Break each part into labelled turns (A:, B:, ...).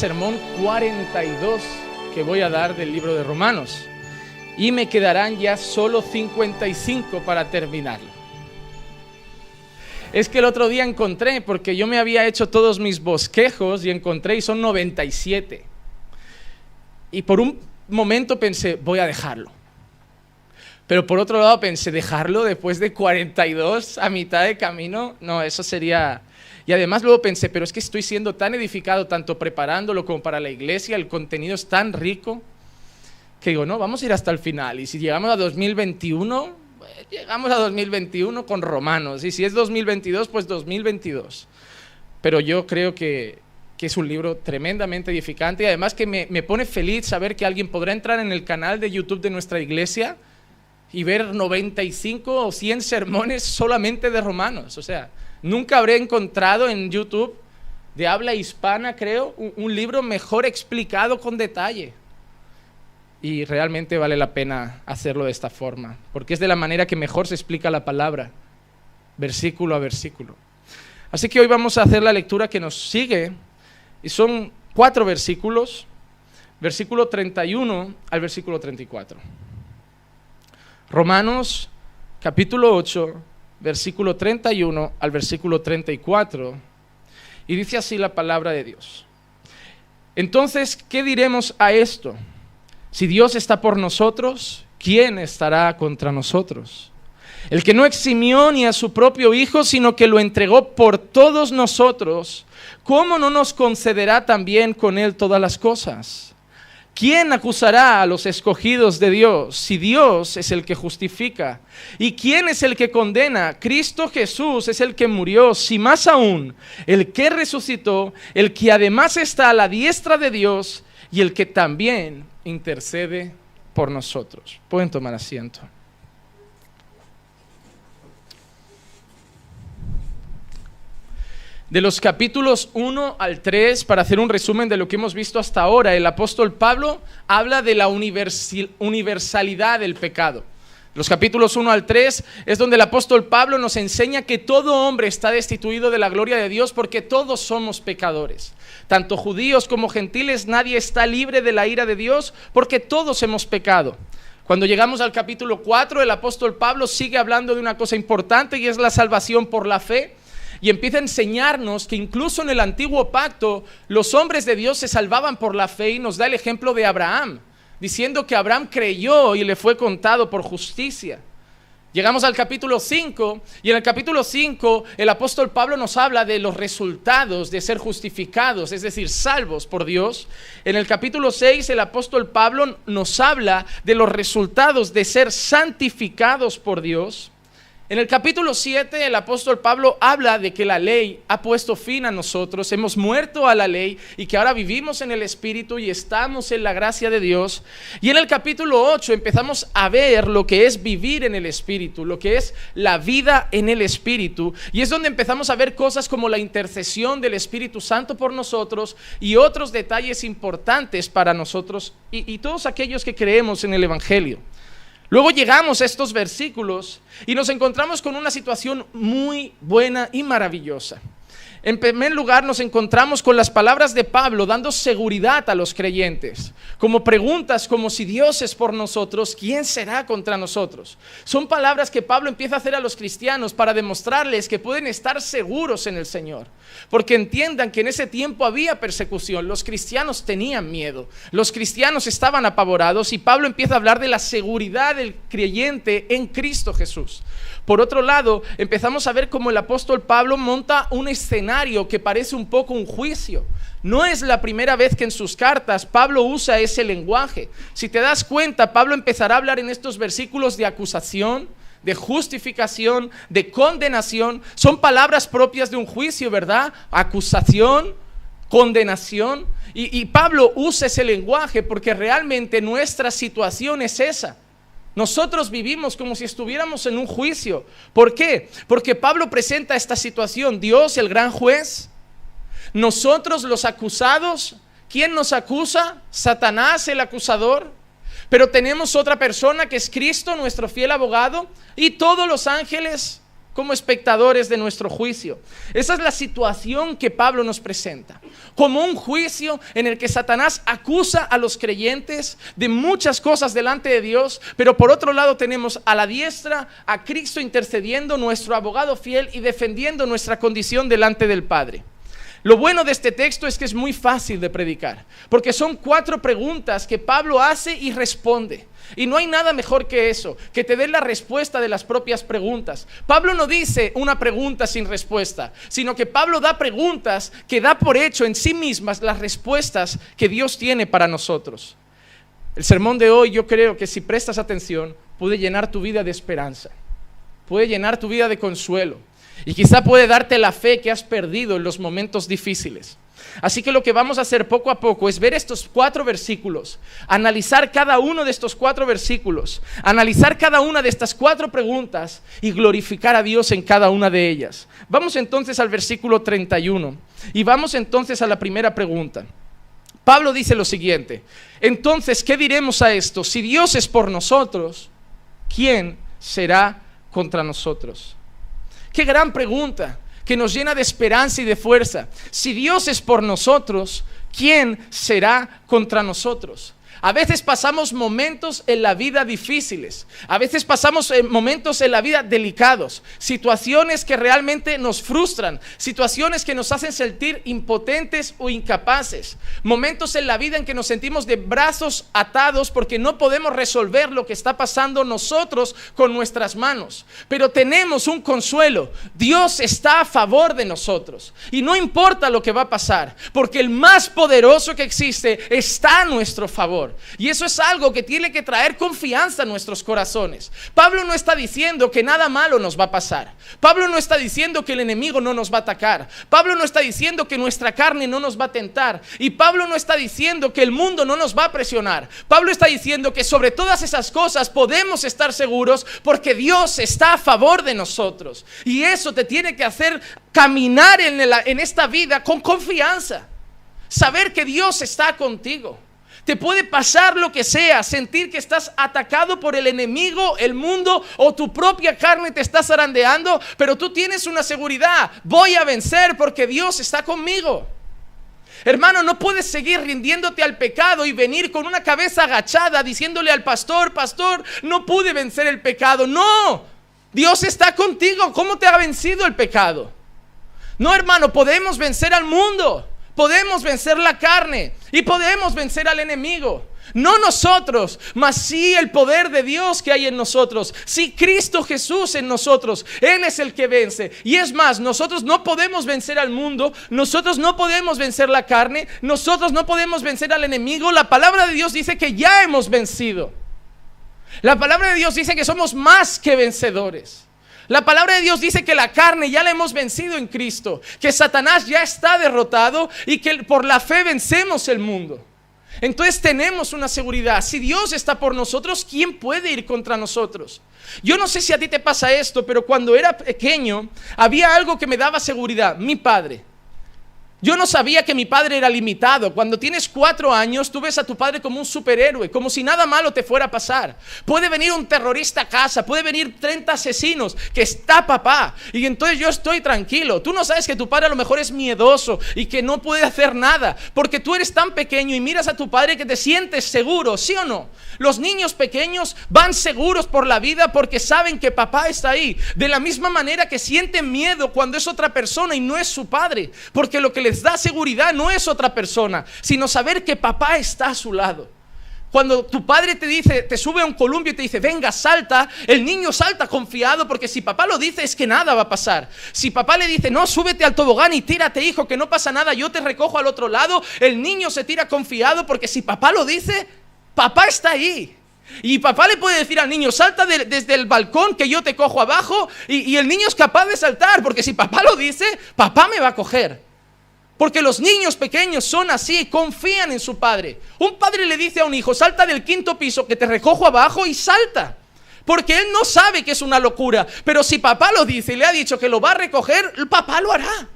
A: sermón 42 que voy a dar del libro de Romanos. Y me quedarán ya solo 55 para terminarlo. Es que el otro día encontré, porque yo me había hecho todos mis bosquejos y encontré y son 97. Y por un momento pensé, voy a dejarlo. Pero por otro lado pensé, dejarlo después de 42 a mitad de camino, no, eso sería... Y además luego pensé, pero es que estoy siendo tan edificado, tanto preparándolo como para la iglesia, el contenido es tan rico, que digo, no, vamos a ir hasta el final. Y si llegamos a 2021, pues, llegamos a 2021 con romanos. Y si es 2022, pues 2022. Pero yo creo que, que es un libro tremendamente edificante y además que me, me pone feliz saber que alguien podrá entrar en el canal de YouTube de nuestra iglesia y ver 95 o 100 sermones solamente de romanos. O sea, nunca habré encontrado en YouTube de habla hispana, creo, un, libro mejor explicado con detalle. Y realmente vale la pena hacerlo de esta forma, porque es de la manera que mejor se explica la palabra, versículo a versículo. Así que hoy vamos a hacer la lectura que nos sigue, y son cuatro versículos, versículo 31 al versículo 34. Romanos capítulo 8, versículo 31 al versículo 34. Y dice así la palabra de Dios. Entonces, ¿qué diremos a esto? Si Dios está por nosotros, ¿quién estará contra nosotros? El que no eximió ni a su propio Hijo, sino que lo entregó por todos nosotros, ¿cómo no nos concederá también con Él todas las cosas? ¿Quién acusará a los escogidos de Dios si Dios es el que justifica? ¿Y quién es el que condena? Cristo Jesús es el que murió, si más aún, el que resucitó, el que además está a la diestra de Dios y el que también intercede por nosotros. Pueden tomar asiento. De los capítulos 1 al 3, para hacer un resumen de lo que hemos visto hasta ahora, el apóstol Pablo habla de la universalidad del pecado. Los capítulos 1 al 3 es donde el apóstol Pablo nos enseña que todo hombre está destituido de la gloria de Dios porque todos somos pecadores. Tanto judíos como gentiles, nadie está libre de la ira de Dios porque todos hemos pecado. Cuando llegamos al capítulo 4, el apóstol Pablo sigue hablando de una cosa importante y es la salvación por la fe y empieza a enseñarnos que incluso en el antiguo pacto los hombres de Dios se salvaban por la fe y nos da el ejemplo de Abraham, diciendo que Abraham creyó y le fue contado por justicia. Llegamos al capítulo 5 y en el capítulo 5 el apóstol Pablo nos habla de los resultados de ser justificados, es decir, salvos por Dios. En el capítulo 6 el apóstol Pablo nos habla de los resultados de ser santificados por Dios. En el capítulo 7 el apóstol Pablo habla de que la ley ha puesto fin a nosotros, hemos muerto a la ley y que ahora vivimos en el Espíritu y estamos en la gracia de Dios. Y en el capítulo 8 empezamos a ver lo que es vivir en el Espíritu, lo que es la vida en el Espíritu. Y es donde empezamos a ver cosas como la intercesión del Espíritu Santo por nosotros y otros detalles importantes para nosotros y, y todos aquellos que creemos en el Evangelio. Luego llegamos a estos versículos y nos encontramos con una situación muy buena y maravillosa. En primer lugar, nos encontramos con las palabras de Pablo dando seguridad a los creyentes, como preguntas como si Dios es por nosotros, ¿quién será contra nosotros? Son palabras que Pablo empieza a hacer a los cristianos para demostrarles que pueden estar seguros en el Señor, porque entiendan que en ese tiempo había persecución, los cristianos tenían miedo, los cristianos estaban apavorados y Pablo empieza a hablar de la seguridad del creyente en Cristo Jesús. Por otro lado, empezamos a ver cómo el apóstol Pablo monta un escenario que parece un poco un juicio. No es la primera vez que en sus cartas Pablo usa ese lenguaje. Si te das cuenta, Pablo empezará a hablar en estos versículos de acusación, de justificación, de condenación. Son palabras propias de un juicio, ¿verdad? Acusación, condenación. Y, Pablo usa ese lenguaje porque realmente nuestra situación es esa. Nosotros vivimos como si estuviéramos en un juicio. ¿Por qué? Porque Pablo presenta esta situación, Dios el gran juez, nosotros los acusados, ¿quién nos acusa? Satanás el acusador. Pero tenemos otra persona que es Cristo, nuestro fiel abogado, y todos los ángeles como espectadores de nuestro juicio. Esa es la situación que Pablo nos presenta, como un juicio en el que Satanás acusa a los creyentes de muchas cosas delante de Dios, pero por otro lado tenemos a la diestra a Cristo intercediendo, nuestro abogado fiel y defendiendo nuestra condición delante del Padre. Lo bueno de este texto es que es muy fácil de predicar, porque son cuatro preguntas que Pablo hace y responde. Y no hay nada mejor que eso, que te dé la respuesta de las propias preguntas. Pablo no dice una pregunta sin respuesta, sino que Pablo da preguntas que da por hecho en sí mismas las respuestas que Dios tiene para nosotros. El sermón de hoy yo creo que si prestas atención puede llenar tu vida de esperanza, puede llenar tu vida de consuelo y quizá puede darte la fe que has perdido en los momentos difíciles. Así que lo que vamos a hacer poco a poco es ver estos cuatro versículos, analizar cada uno de estos cuatro versículos, analizar cada una de estas cuatro preguntas y glorificar a Dios en cada una de ellas. Vamos entonces al versículo 31 y vamos entonces a la primera pregunta. Pablo dice lo siguiente, entonces, ¿qué diremos a esto? Si Dios es por nosotros, ¿quién será contra nosotros? Qué gran pregunta que nos llena de esperanza y de fuerza. Si Dios es por nosotros, ¿quién será contra nosotros? A veces pasamos momentos en la vida difíciles, a veces pasamos eh, momentos en la vida delicados, situaciones que realmente nos frustran, situaciones que nos hacen sentir impotentes o incapaces, momentos en la vida en que nos sentimos de brazos atados porque no podemos resolver lo que está pasando nosotros con nuestras manos. Pero tenemos un consuelo, Dios está a favor de nosotros. Y no importa lo que va a pasar, porque el más poderoso que existe está a nuestro favor. Y eso es algo que tiene que traer confianza a nuestros corazones. Pablo no está diciendo que nada malo nos va a pasar. Pablo no está diciendo que el enemigo no nos va a atacar. Pablo no está diciendo que nuestra carne no nos va a tentar. Y Pablo no está diciendo que el mundo no nos va a presionar. Pablo está diciendo que sobre todas esas cosas podemos estar seguros porque Dios está a favor de nosotros. Y eso te tiene que hacer caminar en, esta vida con confianza. Saber que Dios está contigo. Te puede pasar lo que sea, sentir que estás atacado por el enemigo, el mundo o tu propia carne te está zarandeando, pero tú tienes una seguridad, voy a vencer porque Dios está conmigo. Hermano, no puedes seguir rindiéndote al pecado y venir con una cabeza agachada diciéndole al pastor, pastor, no pude vencer el pecado. No, Dios está contigo. ¿Cómo te ha vencido el pecado? No, hermano, podemos vencer al mundo podemos vencer la carne y podemos vencer al enemigo. No nosotros, mas sí el poder de Dios que hay en nosotros. Sí Cristo Jesús en nosotros. Él es el que vence. Y es más, nosotros no podemos vencer al mundo. Nosotros no podemos vencer la carne. Nosotros no podemos vencer al enemigo. La palabra de Dios dice que ya hemos vencido. La palabra de Dios dice que somos más que vencedores. La palabra de Dios dice que la carne ya la hemos vencido en Cristo, que Satanás ya está derrotado y que por la fe vencemos el mundo. Entonces tenemos una seguridad. Si Dios está por nosotros, ¿quién puede ir contra nosotros? Yo no sé si a ti te pasa esto, pero cuando era pequeño había algo que me daba seguridad, mi padre. Yo no sabía que mi padre era limitado. Cuando tienes cuatro años, tú ves a tu padre como un superhéroe, como si nada malo te fuera a pasar. Puede venir un terrorista a casa, puede venir 30 asesinos, que está papá. Y entonces yo estoy tranquilo. Tú no sabes que tu padre a lo mejor es miedoso y que no puede hacer nada, porque tú eres tan pequeño y miras a tu padre que te sientes seguro, ¿sí o no? Los niños pequeños van seguros por la vida porque saben que papá está ahí. De la misma manera que sienten miedo cuando es otra persona y no es su padre, porque lo que le da seguridad no es otra persona, sino saber que papá está a su lado. Cuando tu padre te dice, te sube a un columpio y te dice, venga, salta, el niño salta confiado porque si papá lo dice es que nada va a pasar. Si papá le dice, no, súbete al tobogán y tírate, hijo, que no pasa nada, yo te recojo al otro lado, el niño se tira confiado porque si papá lo dice, papá está ahí. Y papá le puede decir al niño, salta desde el balcón que yo te cojo abajo y el niño es capaz de saltar porque si papá lo dice, papá me va a coger. Porque los niños pequeños son así, confían en su padre. Un padre le dice a un hijo, salta del quinto piso que te recojo abajo y salta. Porque él no sabe que es una locura. Pero si papá lo dice y le ha dicho que lo va a recoger, el papá lo hará.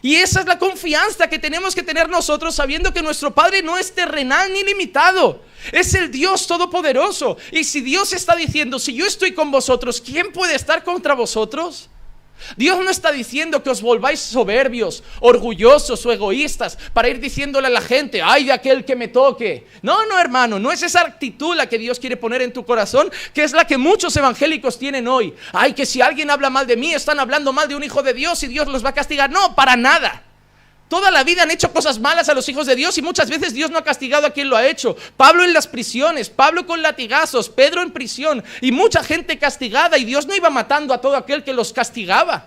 A: Y esa es la confianza que tenemos que tener nosotros sabiendo que nuestro Padre no es terrenal ni limitado. Es el Dios todopoderoso. Y si Dios está diciendo, si yo estoy con vosotros, ¿quién puede estar contra vosotros? Dios no está diciendo que os volváis soberbios, orgullosos o egoístas para ir diciéndole a la gente, ay de aquel que me toque. No, no, hermano, no es esa actitud la que Dios quiere poner en tu corazón, que es la que muchos evangélicos tienen hoy. Ay, que si alguien habla mal de mí, están hablando mal de un hijo de Dios y Dios los va a castigar. No, para nada. Toda la vida han hecho cosas malas a los hijos de Dios y muchas veces Dios no ha castigado a quien lo ha hecho. Pablo en las prisiones, Pablo con latigazos, Pedro en prisión y mucha gente castigada y Dios no iba matando a todo aquel que los castigaba.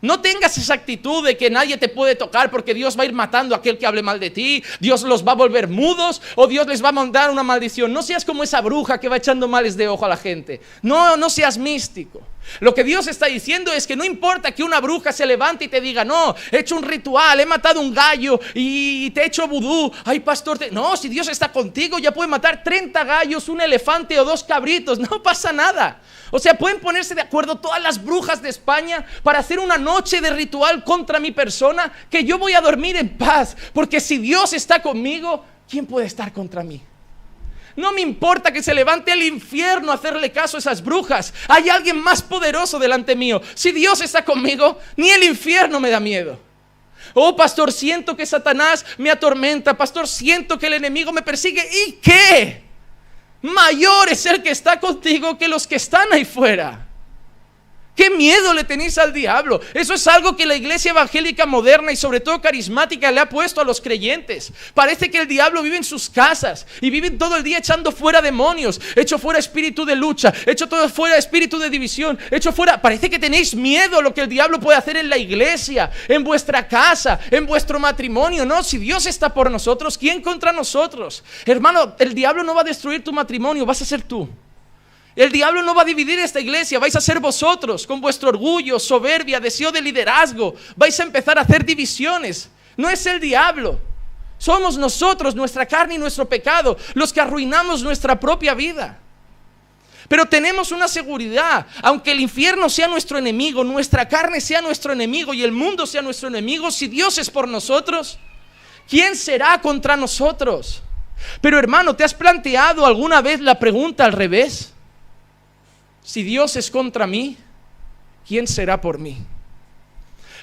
A: No tengas esa actitud de que nadie te puede tocar porque Dios va a ir matando a aquel que hable mal de ti, Dios los va a volver mudos o Dios les va a mandar una maldición. No seas como esa bruja que va echando males de ojo a la gente. No, no seas místico. Lo que Dios está diciendo es que no importa que una bruja se levante y te diga, no, he hecho un ritual, he matado un gallo y te he hecho vudú. Ay, pastor, no, si Dios está contigo, ya puede matar 30 gallos, un elefante o dos cabritos, no pasa nada. O sea, pueden ponerse de acuerdo todas las brujas de España para hacer una noche de ritual contra mi persona, que yo voy a dormir en paz, porque si Dios está conmigo, ¿quién puede estar contra mí? No me importa que se levante el infierno a hacerle caso a esas brujas. Hay alguien más poderoso delante mío. Si Dios está conmigo, ni el infierno me da miedo. Oh, pastor, siento que Satanás me atormenta. Pastor, siento que el enemigo me persigue. ¿Y qué? Mayor es el que está contigo que los que están ahí fuera. ¿Qué miedo le tenéis al diablo? Eso es algo que la iglesia evangélica moderna y sobre todo carismática le ha puesto a los creyentes. Parece que el diablo vive en sus casas y vive todo el día echando fuera demonios, hecho fuera espíritu de lucha, hecho todo fuera espíritu de división, hecho fuera... Parece que tenéis miedo a lo que el diablo puede hacer en la iglesia, en vuestra casa, en vuestro matrimonio. No, si Dios está por nosotros, ¿quién contra nosotros? Hermano, el diablo no va a destruir tu matrimonio, vas a ser tú. El diablo no va a dividir esta iglesia, vais a ser vosotros con vuestro orgullo, soberbia, deseo de liderazgo. Vais a empezar a hacer divisiones. No es el diablo. Somos nosotros, nuestra carne y nuestro pecado, los que arruinamos nuestra propia vida. Pero tenemos una seguridad, aunque el infierno sea nuestro enemigo, nuestra carne sea nuestro enemigo y el mundo sea nuestro enemigo, si Dios es por nosotros, ¿quién será contra nosotros? Pero hermano, ¿te has planteado alguna vez la pregunta al revés? Si Dios es contra mí, ¿quién será por mí?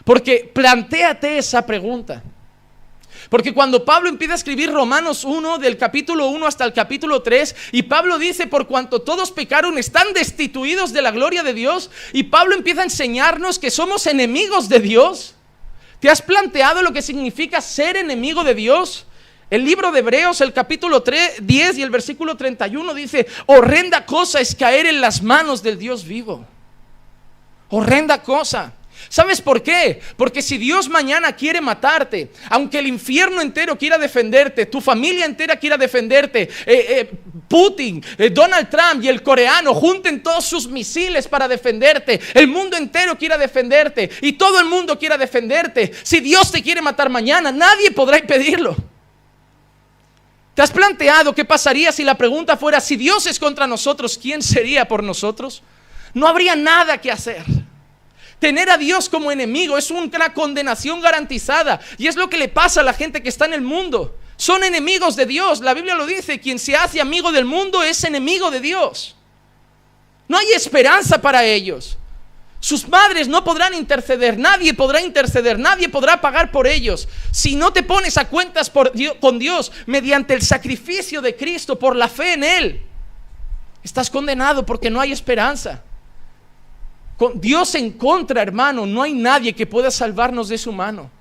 A: Porque planteate esa pregunta. Porque cuando Pablo empieza a escribir Romanos 1, del capítulo 1 hasta el capítulo 3, y Pablo dice, por cuanto todos pecaron, están destituidos de la gloria de Dios, y Pablo empieza a enseñarnos que somos enemigos de Dios. ¿Te has planteado lo que significa ser enemigo de Dios? El libro de Hebreos, el capítulo 3, 10 y el versículo 31 dice, horrenda cosa es caer en las manos del Dios vivo. Horrenda cosa. ¿Sabes por qué? Porque si Dios mañana quiere matarte, aunque el infierno entero quiera defenderte, tu familia entera quiera defenderte, eh, eh, Putin, eh, Donald Trump y el coreano junten todos sus misiles para defenderte, el mundo entero quiera defenderte y todo el mundo quiera defenderte, si Dios te quiere matar mañana, nadie podrá impedirlo. ¿Te has planteado qué pasaría si la pregunta fuera, si Dios es contra nosotros, ¿quién sería por nosotros? No habría nada que hacer. Tener a Dios como enemigo es una condenación garantizada. Y es lo que le pasa a la gente que está en el mundo. Son enemigos de Dios. La Biblia lo dice, quien se hace amigo del mundo es enemigo de Dios. No hay esperanza para ellos. Sus madres no podrán interceder, nadie podrá interceder, nadie podrá pagar por ellos. Si no te pones a cuentas con Dios mediante el sacrificio de Cristo, por la fe en Él, estás condenado porque no hay esperanza. Con Dios en contra, hermano, no hay nadie que pueda salvarnos de su mano.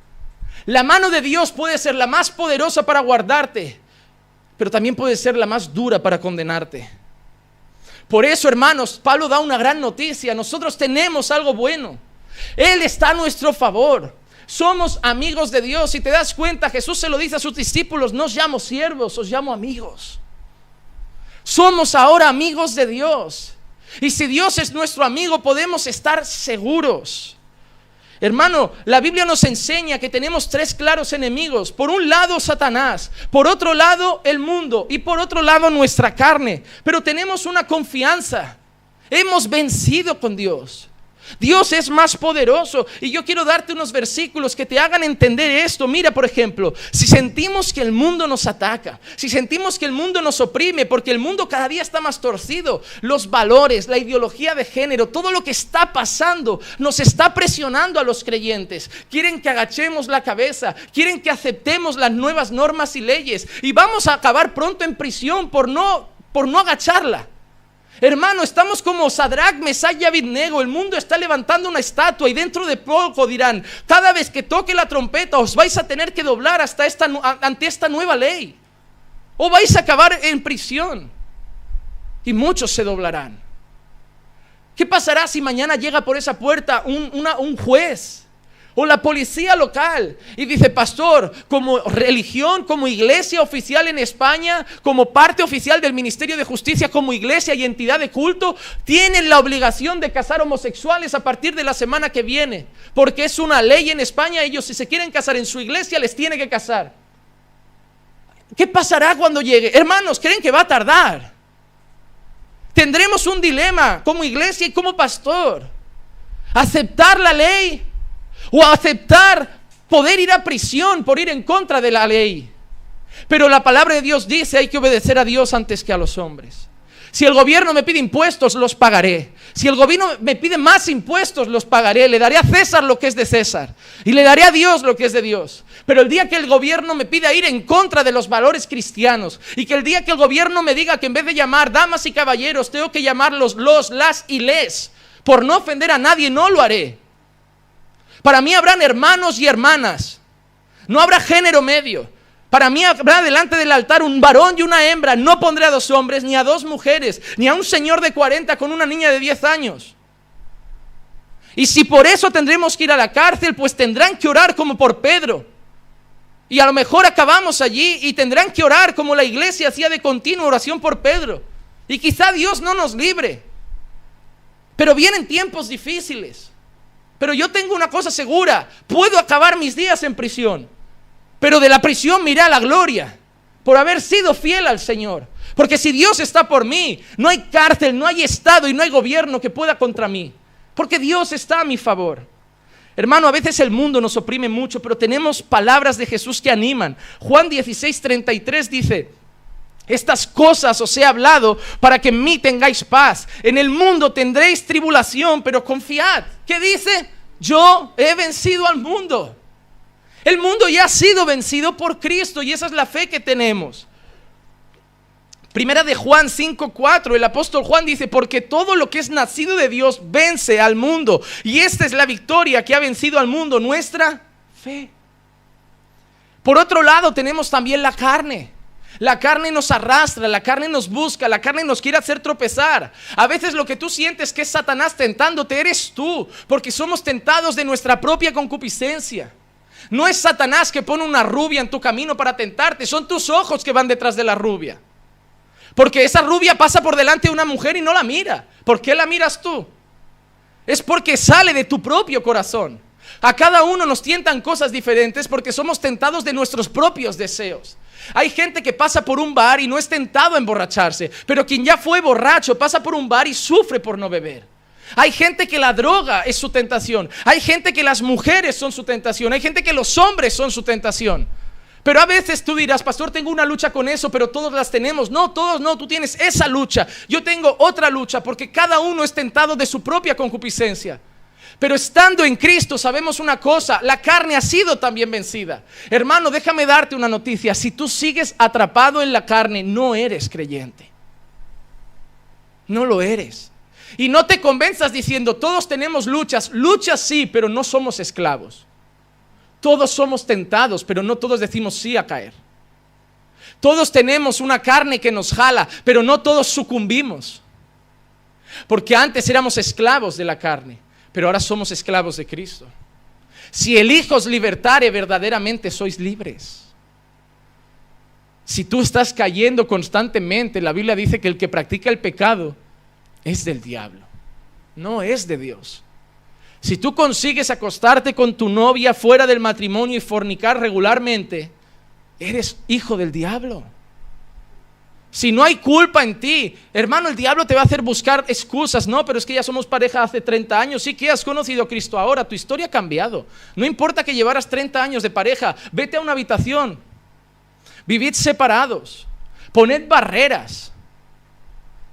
A: La mano de Dios puede ser la más poderosa para guardarte, pero también puede ser la más dura para condenarte. Por eso, hermanos, Pablo da una gran noticia. Nosotros tenemos algo bueno. Él está a nuestro favor. Somos amigos de Dios. Si te das cuenta, Jesús se lo dice a sus discípulos, no os llamo siervos, os llamo amigos. Somos ahora amigos de Dios. Y si Dios es nuestro amigo, podemos estar seguros. Hermano, la Biblia nos enseña que tenemos tres claros enemigos. Por un lado, Satanás. Por otro lado, el mundo. Y por otro lado, nuestra carne. Pero tenemos una confianza. Hemos vencido con Dios. Dios es más poderoso. Y yo quiero darte unos versículos que te hagan entender esto. Mira, por ejemplo, si sentimos que el mundo nos ataca, si sentimos que el mundo nos oprime, porque el mundo cada día está más torcido, los valores, la ideología de género, todo lo que está pasando nos está presionando a los creyentes. Quieren que agachemos la cabeza, quieren que aceptemos las nuevas normas y leyes. Y vamos a acabar pronto en prisión por no, por no agacharla. Hermano, estamos como Sadrach, Mesach y Abidnego. El mundo está levantando una estatua y dentro de poco dirán, cada vez que toque la trompeta os vais a tener que doblar hasta esta, ante esta nueva ley. O vais a acabar en prisión. Y muchos se doblarán. ¿Qué pasará si mañana llega por esa puerta un, un juez? O la policía local y dice, pastor, como religión, como iglesia oficial en España, como parte oficial del Ministerio de Justicia, como iglesia y entidad de culto, tienen la obligación de casar homosexuales a partir de la semana que viene, porque es una ley en España, ellos si se quieren casar en su iglesia les tiene que casar. ¿Qué pasará cuando llegue? Hermanos, ¿creen que va a tardar? Tendremos un dilema como iglesia y como pastor. Aceptar la ley o aceptar poder ir a prisión por ir en contra de la ley. Pero la palabra de Dios dice hay que obedecer a Dios antes que a los hombres. Si el gobierno me pide impuestos, los pagaré. Si el gobierno me pide más impuestos, los pagaré. Le daré a César lo que es de César. Y le daré a Dios lo que es de Dios. Pero el día que el gobierno me pida ir en contra de los valores cristianos y que el día que el gobierno me diga que en vez de llamar damas y caballeros, tengo que llamarlos los, las y les, por no ofender a nadie, no lo haré. Para mí habrán hermanos y hermanas. No habrá género medio. Para mí habrá delante del altar un varón y una hembra. No pondré a dos hombres, ni a dos mujeres, ni a un señor de 40 con una niña de 10 años. Y si por eso tendremos que ir a la cárcel, pues tendrán que orar como por Pedro. Y a lo mejor acabamos allí y tendrán que orar como la iglesia hacía de continua oración por Pedro. Y quizá Dios no nos libre. Pero vienen tiempos difíciles. Pero yo tengo una cosa segura, puedo acabar mis días en prisión. Pero de la prisión miré a la gloria por haber sido fiel al Señor. Porque si Dios está por mí, no hay cárcel, no hay Estado y no hay gobierno que pueda contra mí. Porque Dios está a mi favor. Hermano, a veces el mundo nos oprime mucho, pero tenemos palabras de Jesús que animan. Juan 16, 33 dice, estas cosas os he hablado para que en mí tengáis paz. En el mundo tendréis tribulación, pero confiad. ¿Qué dice? Yo he vencido al mundo. El mundo ya ha sido vencido por Cristo y esa es la fe que tenemos. Primera de Juan 5:4, el apóstol Juan dice, porque todo lo que es nacido de Dios vence al mundo. Y esta es la victoria que ha vencido al mundo, nuestra fe. Por otro lado, tenemos también la carne. La carne nos arrastra, la carne nos busca, la carne nos quiere hacer tropezar. A veces lo que tú sientes que es Satanás tentándote eres tú, porque somos tentados de nuestra propia concupiscencia. No es Satanás que pone una rubia en tu camino para tentarte, son tus ojos que van detrás de la rubia. Porque esa rubia pasa por delante de una mujer y no la mira. ¿Por qué la miras tú? Es porque sale de tu propio corazón. A cada uno nos tientan cosas diferentes porque somos tentados de nuestros propios deseos. Hay gente que pasa por un bar y no es tentado a emborracharse, pero quien ya fue borracho pasa por un bar y sufre por no beber. Hay gente que la droga es su tentación. Hay gente que las mujeres son su tentación. Hay gente que los hombres son su tentación. Pero a veces tú dirás, pastor, tengo una lucha con eso, pero todos las tenemos. No, todos no, tú tienes esa lucha. Yo tengo otra lucha porque cada uno es tentado de su propia concupiscencia. Pero estando en Cristo sabemos una cosa, la carne ha sido también vencida. Hermano, déjame darte una noticia. Si tú sigues atrapado en la carne, no eres creyente. No lo eres. Y no te convenzas diciendo, todos tenemos luchas. Luchas sí, pero no somos esclavos. Todos somos tentados, pero no todos decimos sí a caer. Todos tenemos una carne que nos jala, pero no todos sucumbimos. Porque antes éramos esclavos de la carne pero ahora somos esclavos de Cristo. Si el Hijo os libertare, verdaderamente sois libres. Si tú estás cayendo constantemente, la Biblia dice que el que practica el pecado es del diablo, no es de Dios. Si tú consigues acostarte con tu novia fuera del matrimonio y fornicar regularmente, eres hijo del diablo. Si no hay culpa en ti, hermano, el diablo te va a hacer buscar excusas. No, pero es que ya somos pareja hace 30 años. Sí que has conocido a Cristo ahora, tu historia ha cambiado. No importa que llevaras 30 años de pareja, vete a una habitación. Vivid separados. Poned barreras.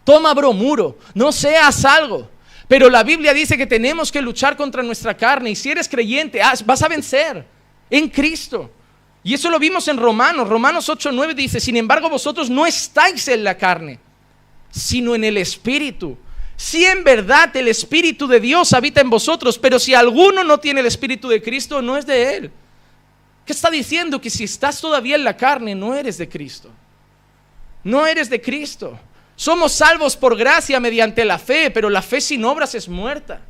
A: Toma bromuro. No seas algo. Pero la Biblia dice que tenemos que luchar contra nuestra carne. Y si eres creyente, vas a vencer en Cristo. Y eso lo vimos en Romanos. Romanos 8:9 dice, sin embargo vosotros no estáis en la carne, sino en el Espíritu. Si en verdad el Espíritu de Dios habita en vosotros, pero si alguno no tiene el Espíritu de Cristo, no es de Él. ¿Qué está diciendo? Que si estás todavía en la carne, no eres de Cristo. No eres de Cristo. Somos salvos por gracia mediante la fe, pero la fe sin obras es muerta.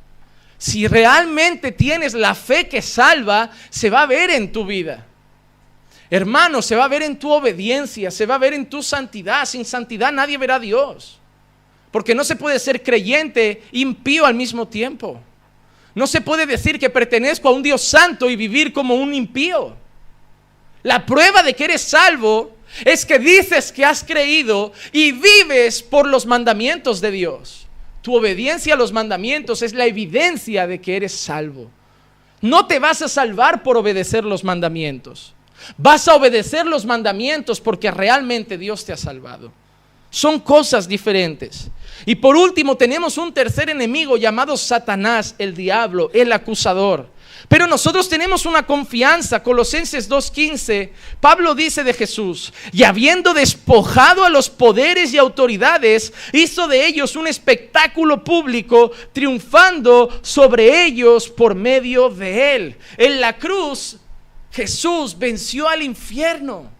A: Si realmente tienes la fe que salva, se va a ver en tu vida. Hermano, se va a ver en tu obediencia, se va a ver en tu santidad. Sin santidad nadie verá a Dios. Porque no se puede ser creyente impío al mismo tiempo. No se puede decir que pertenezco a un Dios santo y vivir como un impío. La prueba de que eres salvo es que dices que has creído y vives por los mandamientos de Dios. Tu obediencia a los mandamientos es la evidencia de que eres salvo. No te vas a salvar por obedecer los mandamientos. Vas a obedecer los mandamientos porque realmente Dios te ha salvado. Son cosas diferentes. Y por último tenemos un tercer enemigo llamado Satanás, el diablo, el acusador. Pero nosotros tenemos una confianza. Colosenses 2.15, Pablo dice de Jesús, y habiendo despojado a los poderes y autoridades, hizo de ellos un espectáculo público, triunfando sobre ellos por medio de él. En la cruz Jesús venció al infierno.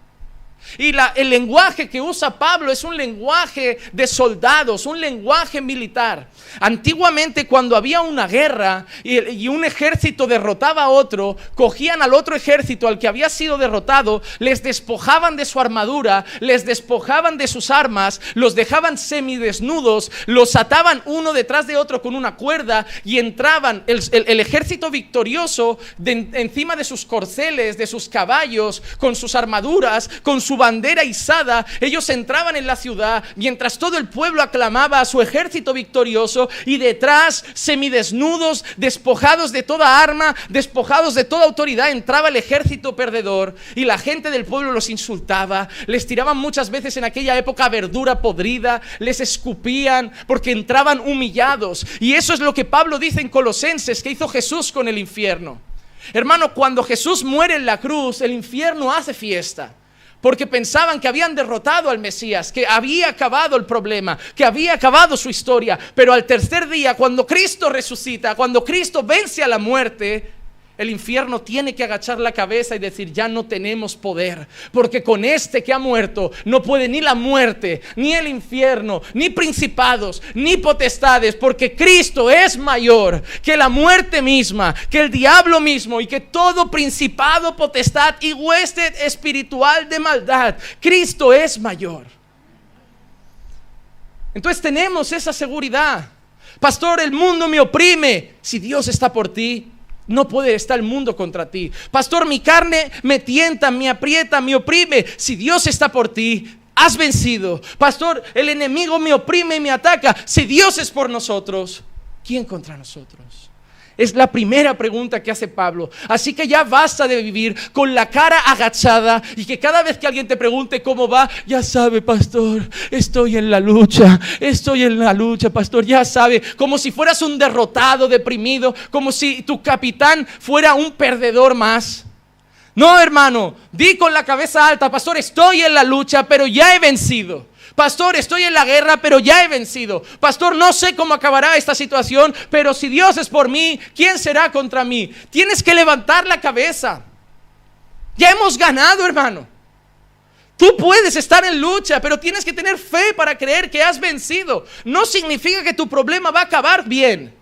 A: Y el lenguaje que usa Pablo es un lenguaje de soldados, un lenguaje militar. Antiguamente cuando había una guerra y, un ejército derrotaba a otro, cogían al otro ejército, al que había sido derrotado, les despojaban de su armadura, les despojaban de sus armas, los dejaban semidesnudos, los ataban uno detrás de otro con una cuerda y entraban el, ejército victorioso encima de sus corceles, de sus caballos, con sus armaduras, con su bandera izada, ellos entraban en la ciudad mientras todo el pueblo aclamaba a su ejército victorioso y detrás, semidesnudos, despojados de toda arma, despojados de toda autoridad, entraba el ejército perdedor y la gente del pueblo los insultaba, les tiraban muchas veces en aquella época verdura podrida, les escupían porque entraban humillados. Y eso es lo que Pablo dice en Colosenses que hizo Jesús con el infierno. Hermano, cuando Jesús muere en la cruz, el infierno hace fiesta porque pensaban que habían derrotado al Mesías, que había acabado el problema, que había acabado su historia. Pero al tercer día, cuando Cristo resucita, cuando Cristo vence a la muerte, el infierno tiene que agachar la cabeza y decir, ya no tenemos poder, porque con este que ha muerto no puede ni la muerte, ni el infierno, ni principados, ni potestades, porque Cristo es mayor que la muerte misma, que el diablo mismo y que todo principado, potestad y huésped espiritual de maldad. Cristo es mayor. Entonces tenemos esa seguridad. Pastor, el mundo me oprime. Si Dios está por ti, no puede estar el mundo contra ti. Pastor, mi carne me tienta, me aprieta, me oprime. Si Dios está por ti, has vencido. Pastor, el enemigo me oprime y me ataca. Si Dios es por nosotros, ¿quién contra nosotros? Es la primera pregunta que hace Pablo. Así que ya basta de vivir con la cara agachada y que cada vez que alguien te pregunte cómo va, ya sabe, pastor, estoy en la lucha, estoy en la lucha, pastor, ya sabe, como si fueras un derrotado, deprimido, como si tu capitán fuera un perdedor más. No, hermano, di con la cabeza alta, pastor, estoy en la lucha, pero ya he vencido. Pastor, estoy en la guerra, pero ya he vencido. Pastor, no sé cómo acabará esta situación, pero si Dios es por mí, ¿quién será contra mí? Tienes que levantar la cabeza. Ya hemos ganado, hermano. Tú puedes estar en lucha, pero tienes que tener fe para creer que has vencido. No significa que tu problema va a acabar bien.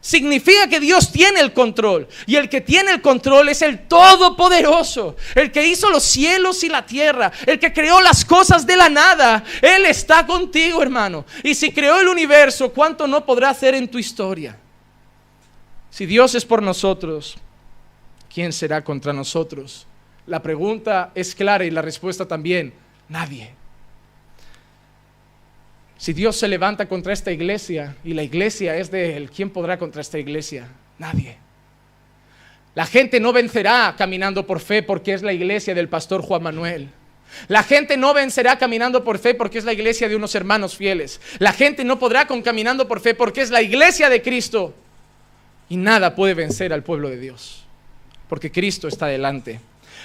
A: Significa que Dios tiene el control. Y el que tiene el control es el Todopoderoso. El que hizo los cielos y la tierra. El que creó las cosas de la nada. Él está contigo, hermano. Y si creó el universo, ¿cuánto no podrá hacer en tu historia? Si Dios es por nosotros, ¿quién será contra nosotros? La pregunta es clara y la respuesta también. Nadie. Si Dios se levanta contra esta iglesia y la iglesia es de Él, ¿quién podrá contra esta iglesia? Nadie. La gente no vencerá caminando por fe porque es la iglesia del pastor Juan Manuel. La gente no vencerá caminando por fe porque es la iglesia de unos hermanos fieles. La gente no podrá con caminando por fe porque es la iglesia de Cristo. Y nada puede vencer al pueblo de Dios porque Cristo está delante.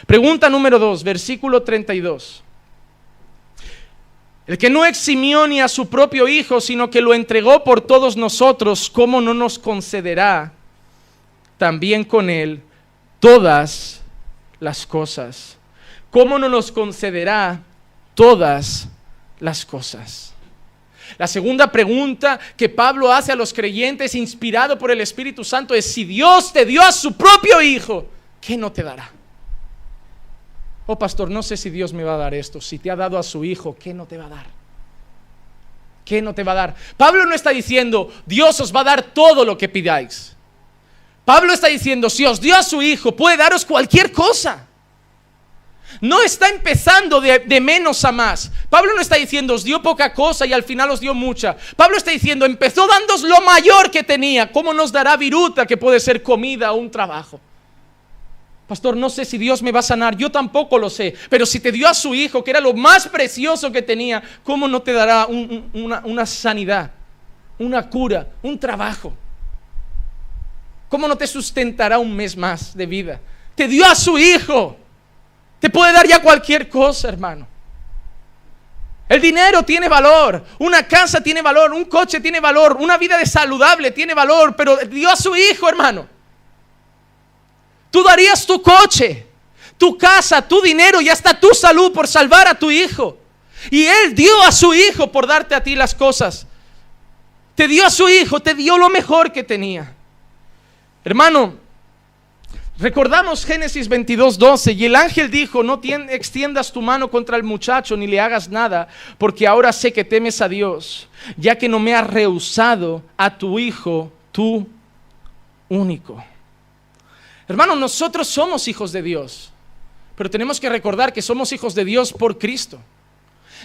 A: Pregunta número 2, versículo 32. El que no eximió ni a su propio Hijo, sino que lo entregó por todos nosotros, ¿cómo no nos concederá también con Él todas las cosas? ¿Cómo no nos concederá todas las cosas? La segunda pregunta que Pablo hace a los creyentes, inspirado por el Espíritu Santo, es, si Dios te dio a su propio Hijo, ¿qué no te dará? Oh pastor, no sé si Dios me va a dar esto. Si te ha dado a su hijo, ¿qué no te va a dar? ¿Qué no te va a dar? Pablo no está diciendo, Dios os va a dar todo lo que pidáis. Pablo está diciendo, si os dio a su hijo, puede daros cualquier cosa. No está empezando de, de, menos a más. Pablo no está diciendo, os dio poca cosa y al final os dio mucha. Pablo está diciendo, empezó dándos lo mayor que tenía. ¿Cómo nos dará viruta que puede ser comida o un trabajo? Pastor, no sé si Dios me va a sanar, yo tampoco lo sé, pero si te dio a su hijo, que era lo más precioso que tenía, ¿cómo no te dará una, sanidad, una cura, un trabajo? ¿Cómo no te sustentará un mes más de vida? Te dio a su hijo, te puede dar ya cualquier cosa, hermano. El dinero tiene valor, una casa tiene valor, un coche tiene valor, una vida de saludable tiene valor, pero dio a su hijo, hermano. Tú darías tu coche, tu casa, tu dinero y hasta tu salud por salvar a tu hijo. Y Él dio a su hijo por darte a ti las cosas. Te dio a su hijo, te dio lo mejor que tenía. Hermano, recordamos Génesis 22, 12 y el ángel dijo, no extiendas tu mano contra el muchacho ni le hagas nada, porque ahora sé que temes a Dios, ya que no me has rehusado a tu hijo, tu único. Hermano, nosotros somos hijos de Dios, pero tenemos que recordar que somos hijos de Dios por Cristo.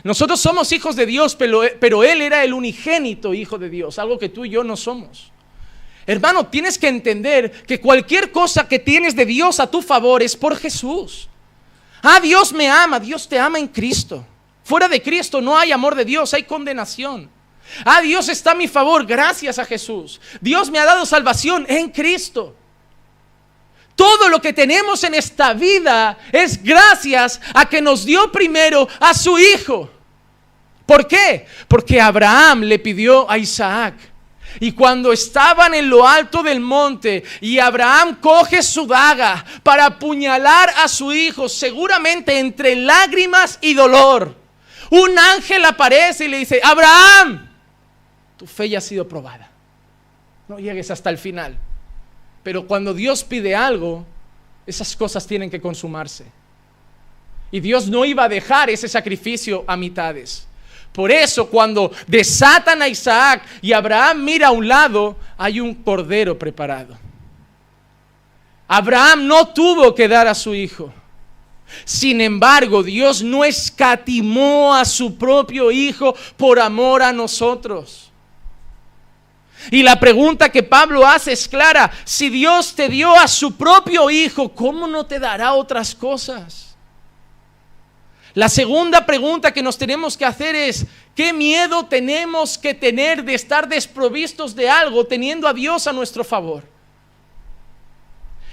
A: Nosotros somos hijos de Dios, pero, pero, Él era el unigénito hijo de Dios, algo que tú y yo no somos. Hermano, tienes que entender que cualquier cosa que tienes de Dios a tu favor es por Jesús. Ah, Dios me ama, Dios te ama en Cristo. Fuera de Cristo no hay amor de Dios, hay condenación. Ah, Dios está a mi favor gracias a Jesús. Dios me ha dado salvación en Cristo. Todo lo que tenemos en esta vida es gracias a que nos dio primero a su Hijo. ¿Por qué? Porque Abraham le pidió a Isaac. Y cuando estaban en lo alto del monte y Abraham coge su daga para apuñalar a su hijo, seguramente entre lágrimas y dolor, un ángel aparece y le dice, Abraham, tu fe ya ha sido probada. No llegues hasta el final. Pero cuando Dios pide algo, esas cosas tienen que consumarse. Y Dios no iba a dejar ese sacrificio a mitades. Por eso cuando desatan a Isaac y Abraham mira a un lado, hay un cordero preparado. Abraham no tuvo que dar a su hijo. Sin embargo, Dios no escatimó a su propio hijo por amor a nosotros. Y la pregunta que Pablo hace es clara, si Dios te dio a su propio Hijo, ¿cómo no te dará otras cosas? La segunda pregunta que nos tenemos que hacer es, ¿qué miedo tenemos que tener de estar desprovistos de algo teniendo a Dios a nuestro favor?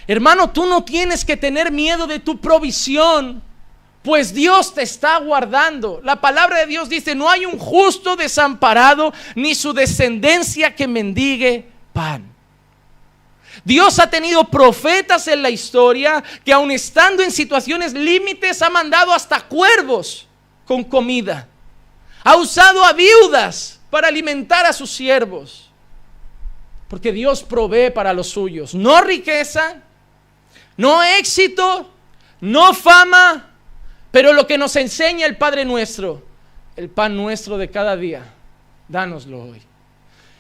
A: Hermano, tú no tienes que tener miedo de tu provisión pues Dios te está guardando. La palabra de Dios dice, no hay un justo desamparado, ni su descendencia que mendigue pan. Dios ha tenido profetas en la historia que aun estando en situaciones límites ha mandado hasta cuervos con comida. Ha usado a viudas para alimentar a sus siervos. Porque Dios provee para los suyos. No riqueza, no éxito, no fama, pero lo que nos enseña el Padre nuestro, el pan nuestro de cada día, dánoslo hoy.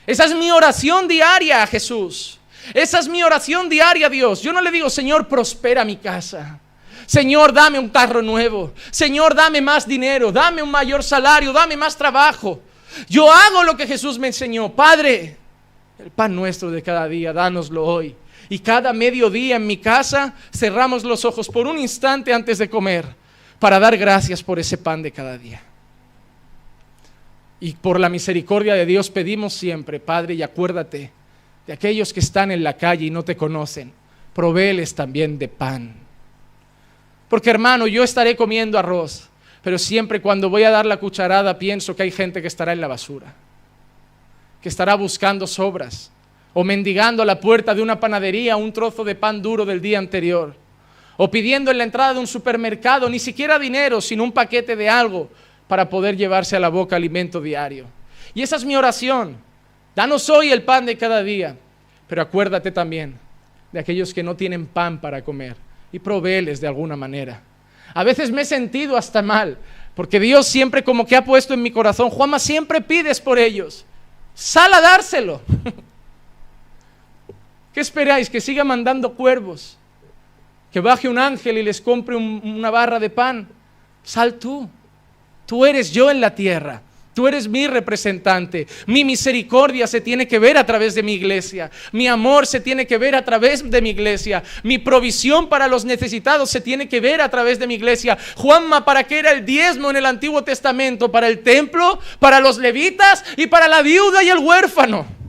A: Esa es mi oración diaria a Jesús. Esa es mi oración diaria a Dios. Yo no le digo, Señor, prospera mi casa. Señor, dame un carro nuevo. Señor, dame más dinero. Dame un mayor salario. Dame más trabajo. Yo hago lo que Jesús me enseñó. Padre, el pan nuestro de cada día, dánoslo hoy. Y cada mediodía en mi casa cerramos los ojos por un instante antes de comer para dar gracias por ese pan de cada día. Y por la misericordia de Dios pedimos siempre, Padre, y acuérdate de aquellos que están en la calle y no te conocen, provéeles también de pan. Porque hermano, yo estaré comiendo arroz, pero siempre cuando voy a dar la cucharada pienso que hay gente que estará en la basura, que estará buscando sobras o mendigando a la puerta de una panadería un trozo de pan duro del día anterior, o pidiendo en la entrada de un supermercado ni siquiera dinero, sino un paquete de algo para poder llevarse a la boca alimento diario. Y esa es mi oración. Danos hoy el pan de cada día, pero acuérdate también de aquellos que no tienen pan para comer y provéeles de alguna manera. A veces me he sentido hasta mal, porque Dios siempre como que ha puesto en mi corazón, Juanma, siempre pides por ellos. Sal a dárselo. ¿Qué esperáis? ¿Que siga mandando cuervos? ¿Que baje un ángel y les compre una barra de pan? Sal tú. Tú eres yo en la tierra. Tú eres mi representante. Mi misericordia se tiene que ver a través de mi iglesia. Mi amor se tiene que ver a través de mi iglesia. Mi provisión para los necesitados se tiene que ver a través de mi iglesia. Juanma, ¿para qué era el diezmo en el Antiguo Testamento? Para el templo, para los levitas y para la viuda y el huérfano.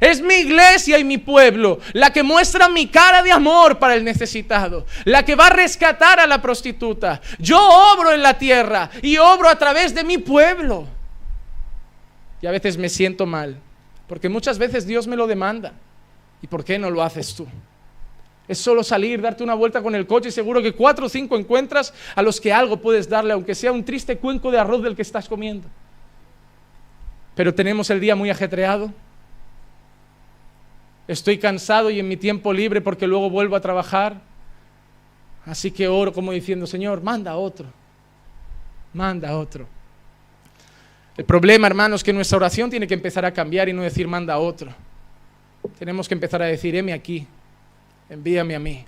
A: Es mi iglesia y mi pueblo la que muestra mi cara de amor para el necesitado, la que va a rescatar a la prostituta. Yo obro en la tierra y obro a través de mi pueblo. Y a veces me siento mal, porque muchas veces Dios me lo demanda. ¿Y por qué no lo haces tú? Es solo salir, darte una vuelta con el coche y seguro que cuatro o cinco encuentras a los que algo puedes darle, aunque sea un triste cuenco de arroz del que estás comiendo. Pero tenemos el día muy ajetreado Estoy cansado y en mi tiempo libre porque luego vuelvo a trabajar. Así que oro como diciendo, Señor, manda otro. Manda otro. El problema, hermanos, es que nuestra oración tiene que empezar a cambiar y no decir manda otro. Tenemos que empezar a decir, heme aquí, envíame a mí.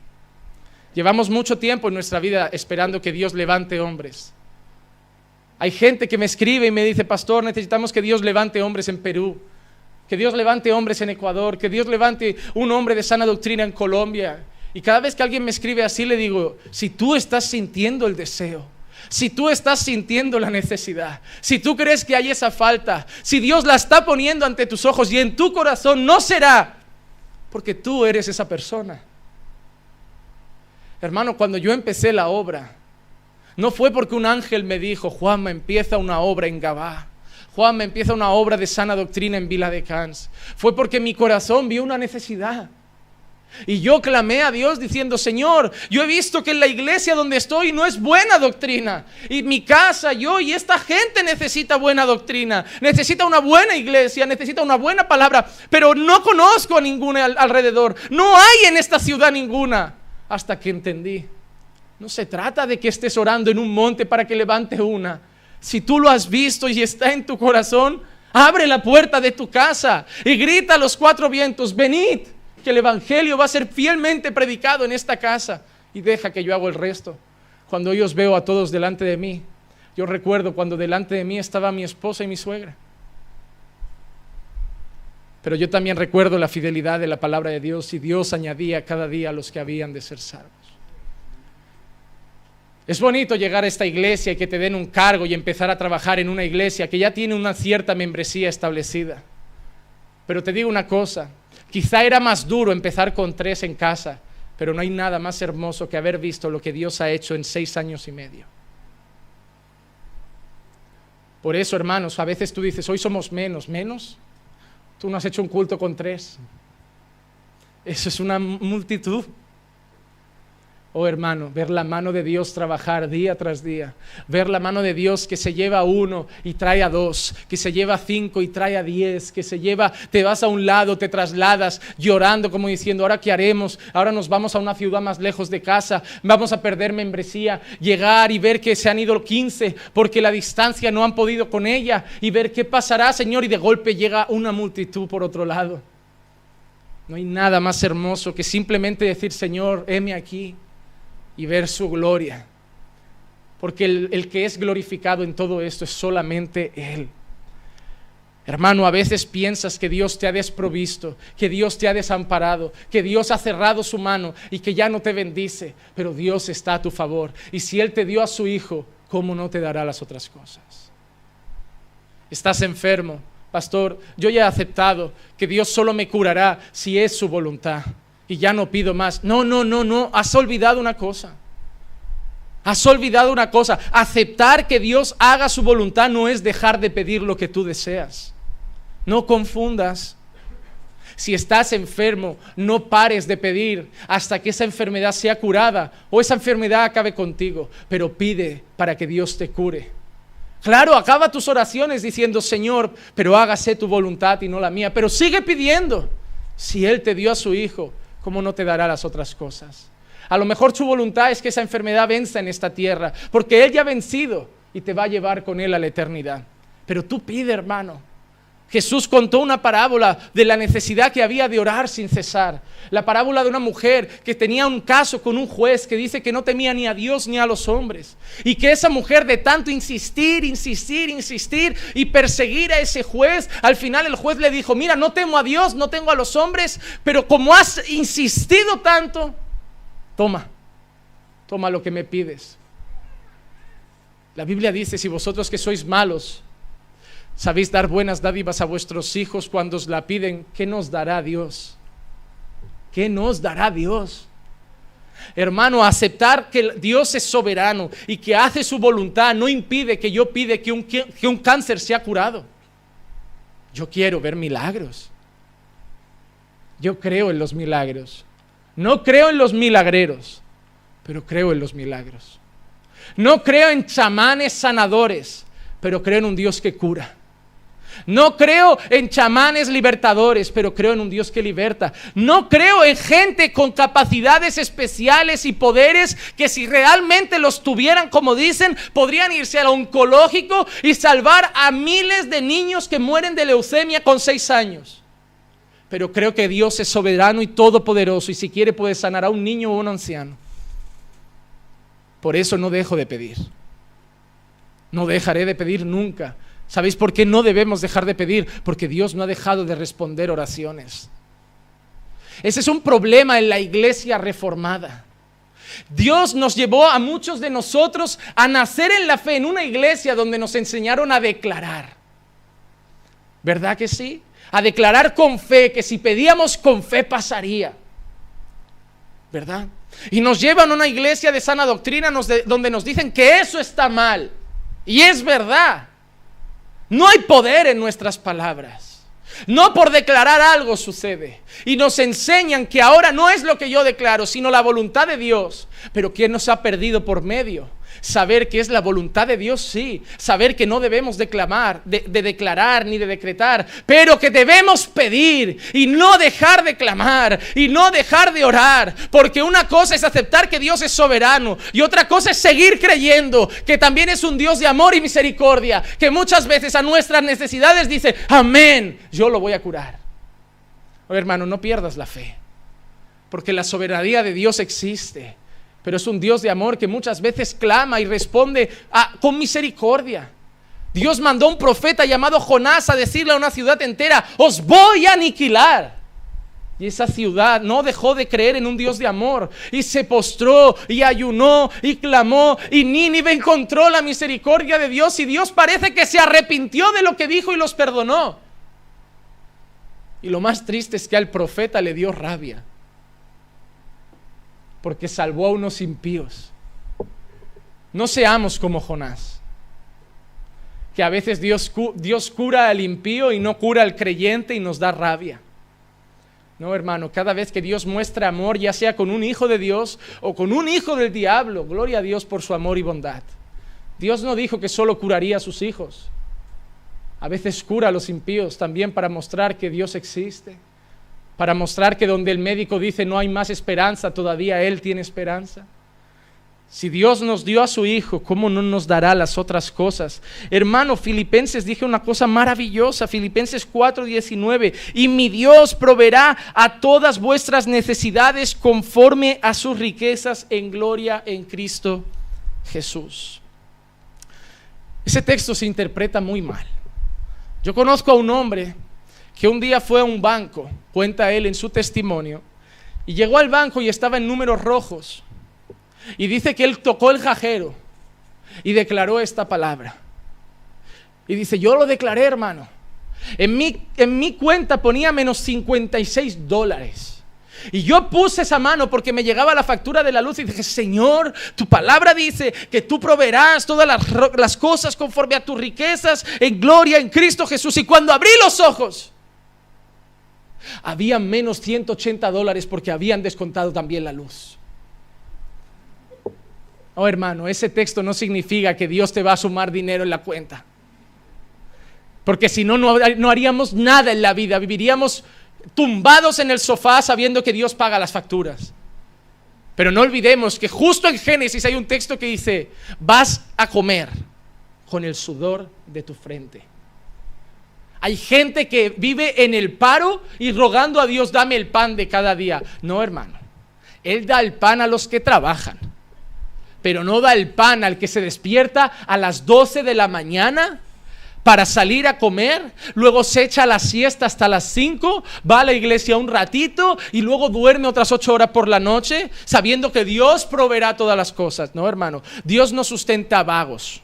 A: Llevamos mucho tiempo en nuestra vida esperando que Dios levante hombres. Hay gente que me escribe y me dice, pastor, necesitamos que Dios levante hombres en Perú que Dios levante hombres en Ecuador, que Dios levante un hombre de sana doctrina en Colombia. Y cada vez que alguien me escribe así, le digo, si tú estás sintiendo el deseo, si tú estás sintiendo la necesidad, si tú crees que hay esa falta, si Dios la está poniendo ante tus ojos y en tu corazón, no será porque tú eres esa persona. Hermano, cuando yo empecé la obra, no fue porque un ángel me dijo, Juanma, empieza una obra en Gabá. Juan me empieza una obra de sana doctrina en Vila de Cans. Fue porque mi corazón vio una necesidad. Y yo clamé a Dios diciendo, Señor, yo he visto que en la iglesia donde estoy no es buena doctrina. Y mi casa, yo y esta gente necesita buena doctrina. Necesita una buena iglesia, necesita una buena palabra. Pero no conozco a ninguna alrededor. No hay en esta ciudad ninguna. Hasta que entendí. No se trata de que estés orando en un monte para que levante una si tú lo has visto y está en tu corazón, abre la puerta de tu casa y grita a los cuatro vientos, venid, que el Evangelio va a ser fielmente predicado en esta casa y deja que yo haga el resto. Cuando yo os veo a todos delante de mí, yo recuerdo cuando delante de mí estaba mi esposa y mi suegra. Pero yo también recuerdo la fidelidad de la palabra de Dios y Dios añadía cada día a los que habían de ser salvos. Es bonito llegar a esta iglesia y que te den un cargo y empezar a trabajar en una iglesia que ya tiene una cierta membresía establecida. Pero te digo una cosa, quizá era más duro empezar con tres en casa, pero no hay nada más hermoso que haber visto lo que Dios ha hecho en seis años y medio. Por eso, hermanos, a veces tú dices, hoy somos menos, menos. Tú no has hecho un culto con tres. Eso es una multitud. Oh hermano, ver la mano de Dios trabajar día tras día, ver la mano de Dios que se lleva uno y trae a dos, que se lleva cinco y trae a diez, que se lleva, te vas a un lado, te trasladas llorando como diciendo, ahora qué haremos, ahora nos vamos a una ciudad más lejos de casa, vamos a perder membresía, llegar y ver que se han ido 15 porque la distancia no han podido con ella y ver qué pasará, Señor, y de golpe llega una multitud por otro lado. No hay nada más hermoso que simplemente decir, Señor, heme aquí y ver su gloria. porque el, el que es glorificado en todo esto es solamente Él. Hermano, a veces piensas que Dios te ha desprovisto, que Dios te ha desamparado, que Dios ha cerrado su mano y que ya no te bendice, pero Dios está a tu favor. Y si Él te dio a su Hijo, ¿cómo no te dará las otras cosas? Estás enfermo, pastor, yo ya he aceptado que Dios solo me curará si es su voluntad y ya no pido más. No, no, no, no, has olvidado una cosa. Has olvidado una cosa, aceptar que Dios haga su voluntad no es dejar de pedir lo que tú deseas. No confundas. Si estás enfermo, no pares de pedir hasta que esa enfermedad sea curada o esa enfermedad acabe contigo, pero pide para que Dios te cure. Claro, acaba tus oraciones diciendo, Señor, pero hágase tu voluntad y no la mía, pero sigue pidiendo. Si Él te dio a su Hijo, ¿cómo no te dará las otras cosas? A lo mejor su voluntad es que esa enfermedad venza en esta tierra, porque Él ya ha vencido y te va a llevar con Él a la eternidad. Pero tú pide, hermano. Jesús contó una parábola de la necesidad que había de orar sin cesar. La parábola de una mujer que tenía un caso con un juez que dice que no temía ni a Dios ni a los hombres. Y que esa mujer de tanto insistir, insistir, insistir y perseguir a ese juez, al final el juez le dijo, mira, no temo a Dios, no tengo a los hombres, pero como has insistido tanto, toma, toma lo que me pides. La Biblia dice, si vosotros que sois malos, sabéis dar buenas dádivas a vuestros hijos cuando os la piden, ¿qué nos dará Dios? ¿Qué nos dará Dios? Hermano, aceptar que Dios es soberano y que hace su voluntad no impide que yo pide que un, que un cáncer sea curado. Yo quiero ver milagros. Yo creo en los milagros. No creo en los milagreros, pero creo en los milagros. No creo en chamanes sanadores, pero creo en un Dios que cura. No creo en chamanes libertadores, pero creo en un Dios que liberta. No creo en gente con capacidades especiales y poderes que si realmente los tuvieran, como dicen, podrían irse al oncológico y salvar a miles de niños que mueren de leucemia con seis años pero creo que Dios es soberano y todopoderoso y si quiere puede sanar a un niño o a un anciano. Por eso no dejo de pedir. No dejaré de pedir nunca. ¿Sabéis por qué no debemos dejar de pedir? Porque Dios no ha dejado de responder oraciones. Ese es un problema en la iglesia reformada. Dios nos llevó a muchos de nosotros a nacer en la fe en una iglesia donde nos enseñaron a declarar. ¿Verdad que sí? a declarar con fe que si pedíamos con fe pasaría. ¿Verdad? Y nos llevan a una iglesia de sana doctrina donde nos dicen que eso está mal. Y es verdad. No hay poder en nuestras palabras. No por declarar algo sucede. Y nos enseñan que ahora no es lo que yo declaro, sino la voluntad de Dios. Pero ¿quién nos ha perdido por medio? Saber que es la voluntad de Dios, sí. Saber que no debemos declamar, de, declarar ni de decretar, pero que debemos pedir y no dejar de clamar y no dejar de orar. Porque una cosa es aceptar que Dios es soberano y otra cosa es seguir creyendo que también es un Dios de amor y misericordia, que muchas veces a nuestras necesidades dice, amén, yo lo voy a curar. Hermano, no pierdas la fe, porque la soberanía de Dios existe pero es un Dios de amor que muchas veces clama y responde con misericordia. Dios mandó un profeta llamado Jonás a decirle a una ciudad entera, os voy a aniquilar. Y esa ciudad no dejó de creer en un Dios de amor y se postró y ayunó y clamó y Nínive encontró la misericordia de Dios y Dios parece que se arrepintió de lo que dijo y los perdonó. Y lo más triste es que al profeta le dio rabia porque salvó a unos impíos. No seamos como Jonás, que a veces Dios, Dios cura al impío y no cura al creyente y nos da rabia. No, hermano, cada vez que Dios muestra amor, ya sea con un hijo de Dios o con un hijo del diablo, gloria a Dios por su amor y bondad. Dios no dijo que solo curaría a sus hijos. A veces cura a los impíos también para mostrar que Dios existe para mostrar que donde el médico dice no hay más esperanza, todavía Él tiene esperanza. Si Dios nos dio a su Hijo, ¿cómo no nos dará las otras cosas? Hermano, Filipenses dije una cosa maravillosa, Filipenses 4:19, y mi Dios proveerá a todas vuestras necesidades conforme a sus riquezas en gloria en Cristo Jesús. Ese texto se interpreta muy mal. Yo conozco a un hombre que un día fue a un banco, cuenta él en su testimonio, y llegó al banco y estaba en números rojos. Y dice que él tocó el jajero y declaró esta palabra. Y dice, yo lo declaré, hermano. En mi, en mi cuenta ponía menos 56 dólares. Y yo puse esa mano porque me llegaba la factura de la luz y dije, Señor, tu palabra dice que tú proveerás todas las, las, cosas conforme a tus riquezas en gloria en Cristo Jesús. Y cuando abrí los ojos, había menos 180 dólares porque habían descontado también la luz. Oh hermano, ese texto no significa que Dios te va a sumar dinero en la cuenta. Porque si no, no haríamos nada en la vida. Viviríamos tumbados en el sofá sabiendo que Dios paga las facturas. Pero no olvidemos que justo en Génesis hay un texto que dice, vas a comer con el sudor de tu frente. Hay gente que vive en el paro y rogando a Dios, dame el pan de cada día. No, hermano. Él da el pan a los que trabajan, pero no da el pan al que se despierta a las 12 de la mañana para salir a comer, luego se echa la siesta hasta las 5, va a la iglesia un ratito y luego duerme otras 8 horas por la noche, sabiendo que Dios proveerá todas las cosas. No, hermano, Dios no sustenta vagos.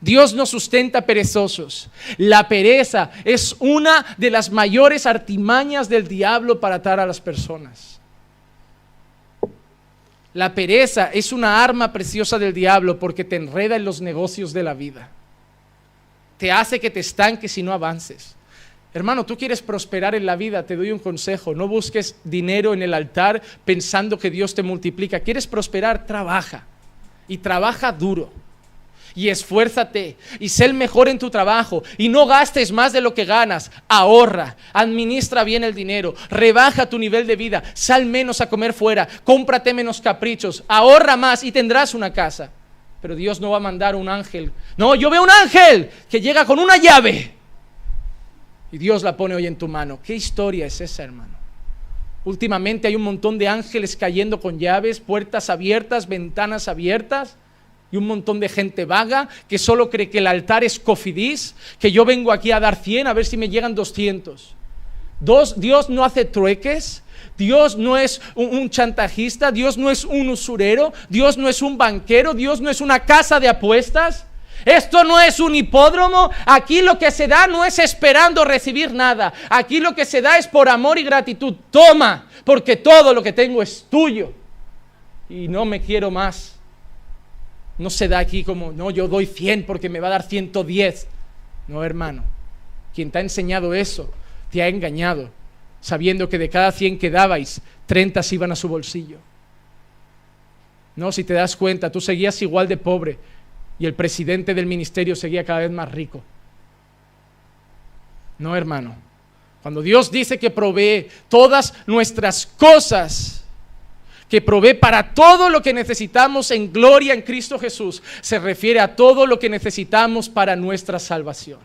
A: Dios no sustenta perezosos. La pereza es una de las mayores artimañas del diablo para atar a las personas. La pereza es una arma preciosa del diablo porque te enreda en los negocios de la vida te hace que te estanques y no avances. Hermano, tú quieres prosperar en la vida, te doy un consejo, no busques dinero en el altar pensando que Dios te multiplica. ¿Quieres prosperar? Trabaja y trabaja duro y esfuérzate y sé el mejor en tu trabajo y no gastes más de lo que ganas. Ahorra, administra bien el dinero, rebaja tu nivel de vida, sal menos a comer fuera, cómprate menos caprichos, ahorra más y tendrás una casa. Pero Dios no va a mandar un ángel. No, yo veo un ángel que llega con una llave. Y Dios la pone hoy en tu mano. ¿Qué historia es esa, hermano? Últimamente hay un montón de ángeles cayendo con llaves, puertas abiertas, ventanas abiertas y un montón de gente vaga que solo cree que el altar es cofidís, que yo vengo aquí a dar 100 a ver si me llegan 200. Dos, Dios no hace trueques, Dios no es un, chantajista, Dios no es un usurero, Dios no es un banquero, Dios no es una casa de apuestas. Esto no es un hipódromo. Aquí lo que se da no es esperando recibir nada. Aquí lo que se da es por amor y gratitud. Toma, porque todo lo que tengo es tuyo. Y no me quiero más. No se da aquí como, no, yo doy 100 porque me va a dar 110. No, hermano. Quien te ha enseñado eso, te ha engañado sabiendo que de cada 100 que dabais, 30 se iban a su bolsillo. No, si te das cuenta, tú seguías igual de pobre y el presidente del ministerio seguía cada vez más rico. No, hermano. Cuando Dios dice que provee todas nuestras cosas, que provee para todo lo que necesitamos en gloria en Cristo Jesús, se refiere a todo lo que necesitamos para nuestra salvación.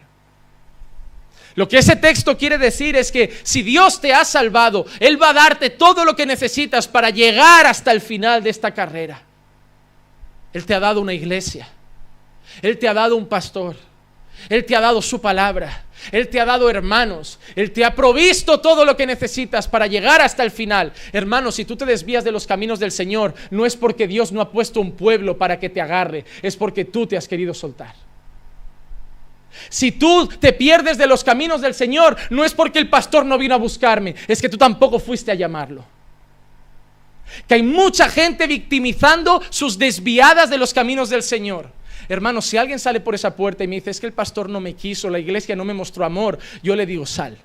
A: Lo que ese texto quiere decir es que si Dios te ha salvado, Él va a darte todo lo que necesitas para llegar hasta el final de esta carrera. Él te ha dado una iglesia. Él te ha dado un pastor. Él te ha dado su palabra. Él te ha dado hermanos. Él te ha provisto todo lo que necesitas para llegar hasta el final. Hermanos, si tú te desvías de los caminos del Señor, no es porque Dios no ha puesto un pueblo para que te agarre, es porque tú te has querido soltar. Si tú te pierdes de los caminos del Señor, no es porque el pastor no vino a buscarme, es que tú tampoco fuiste a llamarlo. Que hay mucha gente victimizando sus desviadas de los caminos del Señor. Hermano, si alguien sale por esa puerta y me dice, es que el pastor no me quiso, la iglesia no me mostró amor, yo le digo, sal.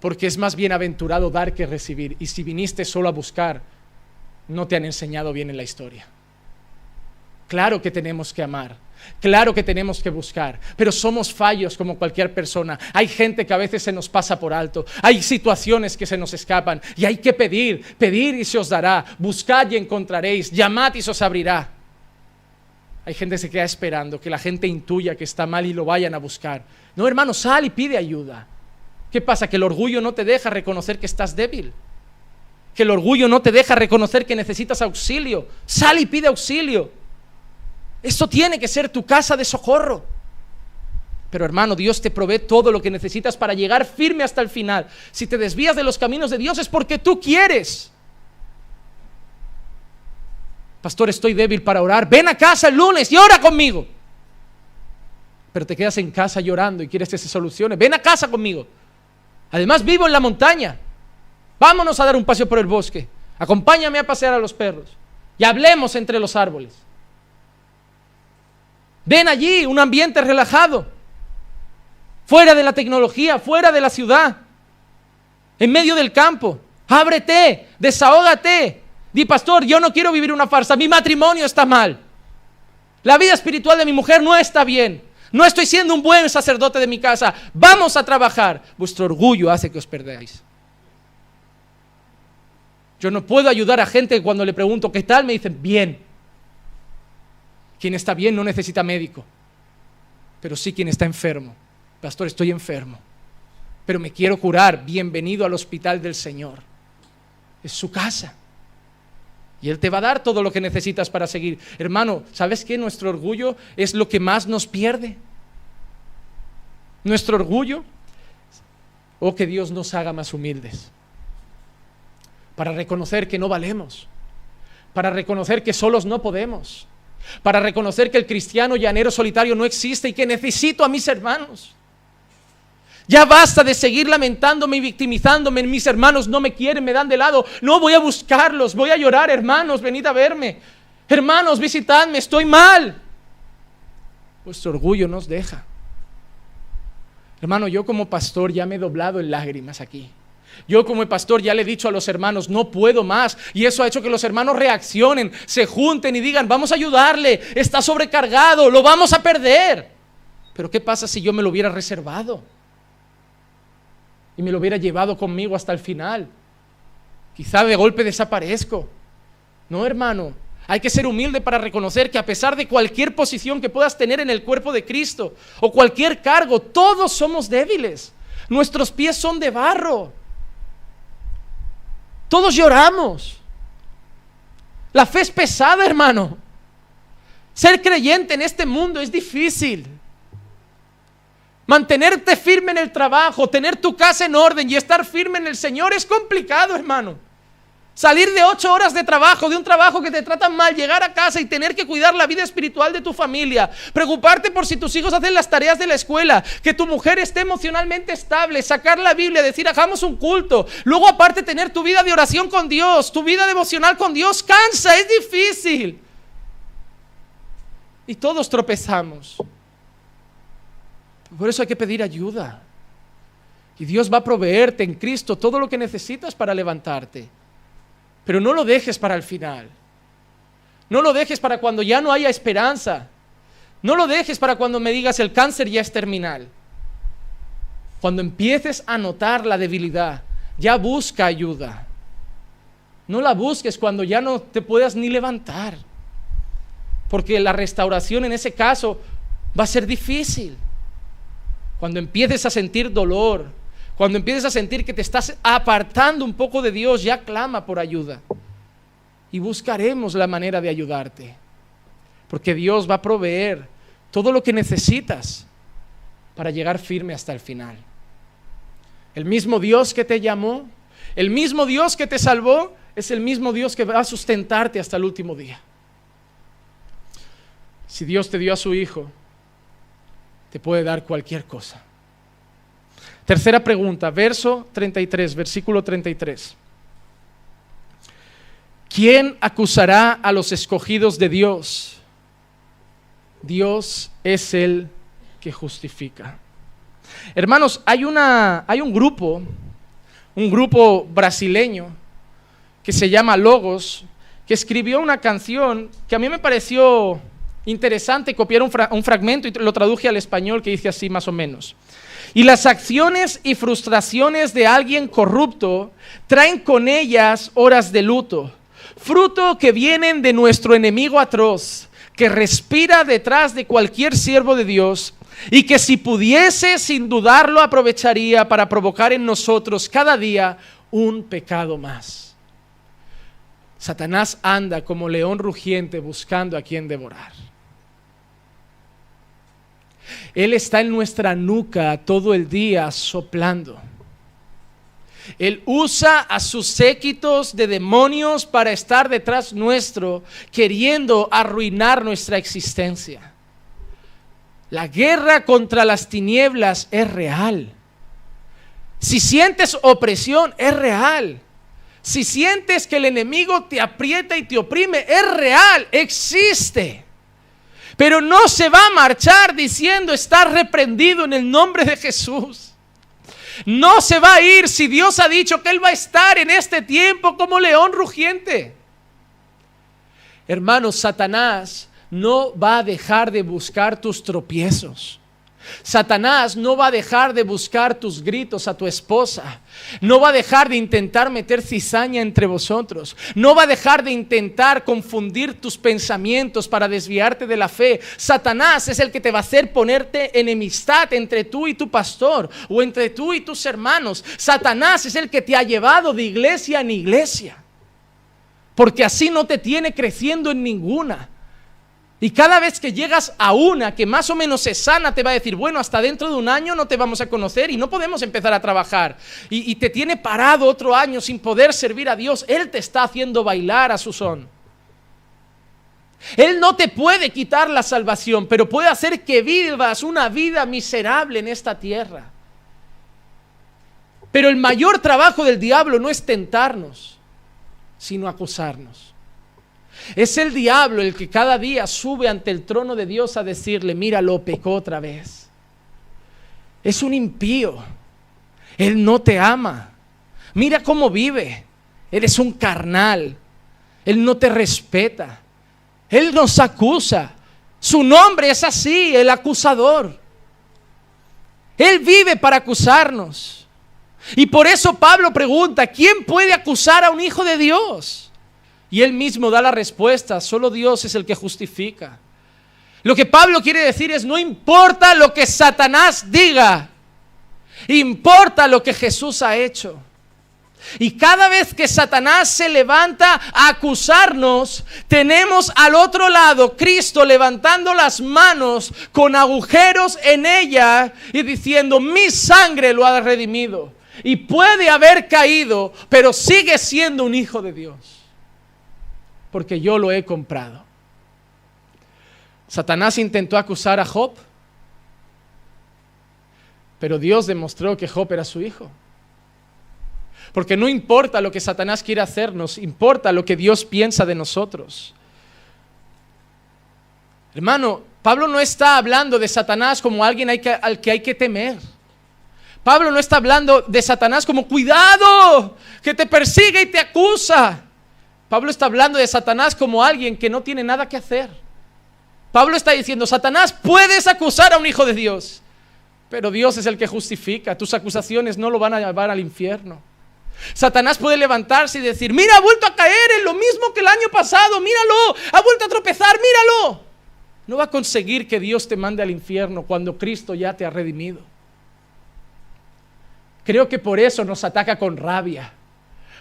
A: Porque es más bienaventurado dar que recibir. Y si viniste solo a buscar, no te han enseñado bien en la historia. Claro que tenemos que amar. Claro que tenemos que buscar, pero somos fallos como cualquier persona. Hay gente que a veces se nos pasa por alto, hay situaciones que se nos escapan y hay que pedir, pedir y se os dará, buscad y encontraréis, llamad y se os abrirá. Hay gente que se queda esperando que la gente intuya que está mal y lo vayan a buscar. No, hermano, sal y pide ayuda. ¿Qué pasa? Que el orgullo no te deja reconocer que estás débil. Que el orgullo no te deja reconocer que necesitas auxilio. Sal y pide auxilio. Esto tiene que ser tu casa de socorro. Pero hermano, Dios te provee todo lo que necesitas para llegar firme hasta el final. Si te desvías de los caminos de Dios es porque tú quieres. Pastor, estoy débil para orar. Ven a casa el lunes y ora conmigo. Pero te quedas en casa llorando y quieres que se solucione. Ven a casa conmigo. Además vivo en la montaña. Vámonos a dar un paseo por el bosque. Acompáñame a pasear a los perros. Y hablemos entre los árboles. Ven allí un ambiente relajado fuera de la tecnología, fuera de la ciudad, en medio del campo. Ábrete, desahógate. Di, pastor, yo no quiero vivir una farsa, mi matrimonio está mal. La vida espiritual de mi mujer no está bien. No estoy siendo un buen sacerdote de mi casa. Vamos a trabajar. Vuestro orgullo hace que os perdáis. Yo no puedo ayudar a gente cuando le pregunto qué tal me dicen bien. Quien está bien no necesita médico, pero sí quien está enfermo pastor, estoy enfermo, pero me quiero curar, bienvenido al hospital del Señor. Es su casa. Y Él te va a dar todo lo que necesitas para seguir. Hermano, ¿sabes qué? Nuestro orgullo es lo que más nos pierde. Nuestro orgullo, o oh, que Dios nos haga más humildes, para reconocer que no valemos, para reconocer que solos no podemos, para reconocer que el cristiano llanero solitario no existe y que necesito a mis hermanos. Ya basta de seguir lamentándome y victimizándome. Mis hermanos no me quieren, me dan de lado. No voy a buscarlos, voy a llorar, hermanos, venid a verme. Hermanos, visitadme, estoy mal. Vuestro orgullo nos deja. Hermano, yo como pastor ya me he doblado en lágrimas aquí. Yo como pastor ya le he dicho a los hermanos, no puedo más. Y eso ha hecho que los hermanos reaccionen, se junten y digan, vamos a ayudarle, está sobrecargado, lo vamos a perder. Pero ¿qué pasa si yo me lo hubiera reservado? Y me lo hubiera llevado conmigo hasta el final. Quizá de golpe desaparezco. No, hermano. Hay que ser humilde para reconocer que a pesar de cualquier posición que puedas tener en el cuerpo de Cristo o cualquier cargo, todos somos débiles. Nuestros pies son de barro. Todos lloramos. La fe es pesada, hermano. Ser creyente en este mundo es difícil. Mantenerte firme en el trabajo, tener tu casa en orden y estar firme en el Señor es complicado, hermano. Salir de ocho horas de trabajo, de un trabajo que te tratan mal, llegar a casa y tener que cuidar la vida espiritual de tu familia, preocuparte por si tus hijos hacen las tareas de la escuela, que tu mujer esté emocionalmente estable, sacar la Biblia, decir hagamos un culto, luego aparte tener tu vida de oración con Dios, tu vida devocional con Dios, cansa, es difícil. Y todos tropezamos. Por eso hay que pedir ayuda. Y Dios va a proveerte en Cristo todo lo que necesitas para levantarte. Pero no lo dejes para el final. No lo dejes para cuando ya no haya esperanza. No lo dejes para cuando me digas el cáncer ya es terminal. Cuando empieces a notar la debilidad, ya busca ayuda. No la busques cuando ya no te puedas ni levantar. Porque la restauración en ese caso va a ser difícil. Cuando empieces a sentir dolor, cuando empieces a sentir que te estás apartando un poco de Dios, ya clama por ayuda. Y buscaremos la manera de ayudarte. Porque Dios va a proveer todo lo que necesitas para llegar firme hasta el final. El mismo Dios que te llamó, el mismo Dios que te salvó, es el mismo Dios que va a sustentarte hasta el último día. Si Dios te dio a su Hijo, te puede dar cualquier cosa. Tercera pregunta, verso 33, versículo 33. ¿Quién acusará a los escogidos de Dios? Dios es el que justifica. Hermanos, hay, una, hay un grupo, un grupo brasileño que se llama Logos, que escribió una canción que a mí me pareció interesante copiar un, un, fragmento y lo traduje al español que dice así más o menos. Y las acciones y frustraciones de alguien corrupto traen con ellas horas de luto, fruto que vienen de nuestro enemigo atroz, que respira detrás de cualquier siervo de Dios y que si pudiese sin dudarlo aprovecharía para provocar en nosotros cada día un pecado más. Satanás anda como león rugiente buscando a quien devorar. Él está en nuestra nuca todo el día soplando. Él usa a sus séquitos de demonios para estar detrás nuestro, queriendo arruinar nuestra existencia. La guerra contra las tinieblas es real. Si sientes opresión, es real. Si sientes que el enemigo te aprieta y te oprime, es real, existe. Pero no se va a marchar diciendo está reprendido en el nombre de Jesús. No se va a ir si Dios ha dicho que Él va a estar en este tiempo como león rugiente. Hermanos, Satanás no va a dejar de buscar tus tropiezos. Satanás no va a dejar de buscar tus gritos a tu esposa. No va a dejar de intentar meter cizaña entre vosotros. No va a dejar de intentar confundir tus pensamientos para desviarte de la fe. Satanás es el que te va a hacer ponerte enemistad entre tú y tu pastor o entre tú y tus hermanos. Satanás es el que te ha llevado de iglesia en iglesia. Porque así no te tiene creciendo en ninguna. Y cada vez que llegas a una que más o menos se sana, te va a decir, bueno, hasta dentro de un año no te vamos a conocer y no podemos empezar a trabajar. Y, te tiene parado otro año sin poder servir a Dios. Él te está haciendo bailar a su son. Él no te puede quitar la salvación, pero puede hacer que vivas una vida miserable en esta tierra. Pero el mayor trabajo del diablo no es tentarnos, sino acusarnos. Es el diablo el que cada día sube ante el trono de Dios a decirle, mira, lo pecó otra vez. Es un impío. Él no te ama. Mira cómo vive. Eres un carnal. Él no te respeta. Él nos acusa. Su nombre es así, el acusador. Él vive para acusarnos. Y por eso Pablo pregunta, ¿quién puede acusar a un hijo de Dios? Y él mismo da la respuesta, solo Dios es el que justifica. Lo que Pablo quiere decir es, no importa lo que Satanás diga, importa lo que Jesús ha hecho. Y cada vez que Satanás se levanta a acusarnos, tenemos al otro lado Cristo levantando las manos con agujeros en ella y diciendo, mi sangre lo ha redimido. Y puede haber caído, pero sigue siendo un hijo de Dios porque yo lo he comprado. Satanás intentó acusar a Job, pero Dios demostró que Job era su hijo. Porque no importa lo que Satanás quiere hacernos, importa lo que Dios piensa de nosotros. Hermano, Pablo no está hablando de Satanás como alguien al que hay que temer. Pablo no está hablando de Satanás como cuidado, que te persigue y te acusa. Pablo está hablando de Satanás como alguien que no tiene nada que hacer. Pablo está diciendo, Satanás, puedes acusar a un hijo de Dios, pero Dios es el que justifica. Tus acusaciones no lo van a llevar al infierno. Satanás puede levantarse y decir, mira, ha vuelto a caer en lo mismo que el año pasado, míralo, ha vuelto a tropezar, míralo. No va a conseguir que Dios te mande al infierno cuando Cristo ya te ha redimido. Creo que por eso nos ataca con rabia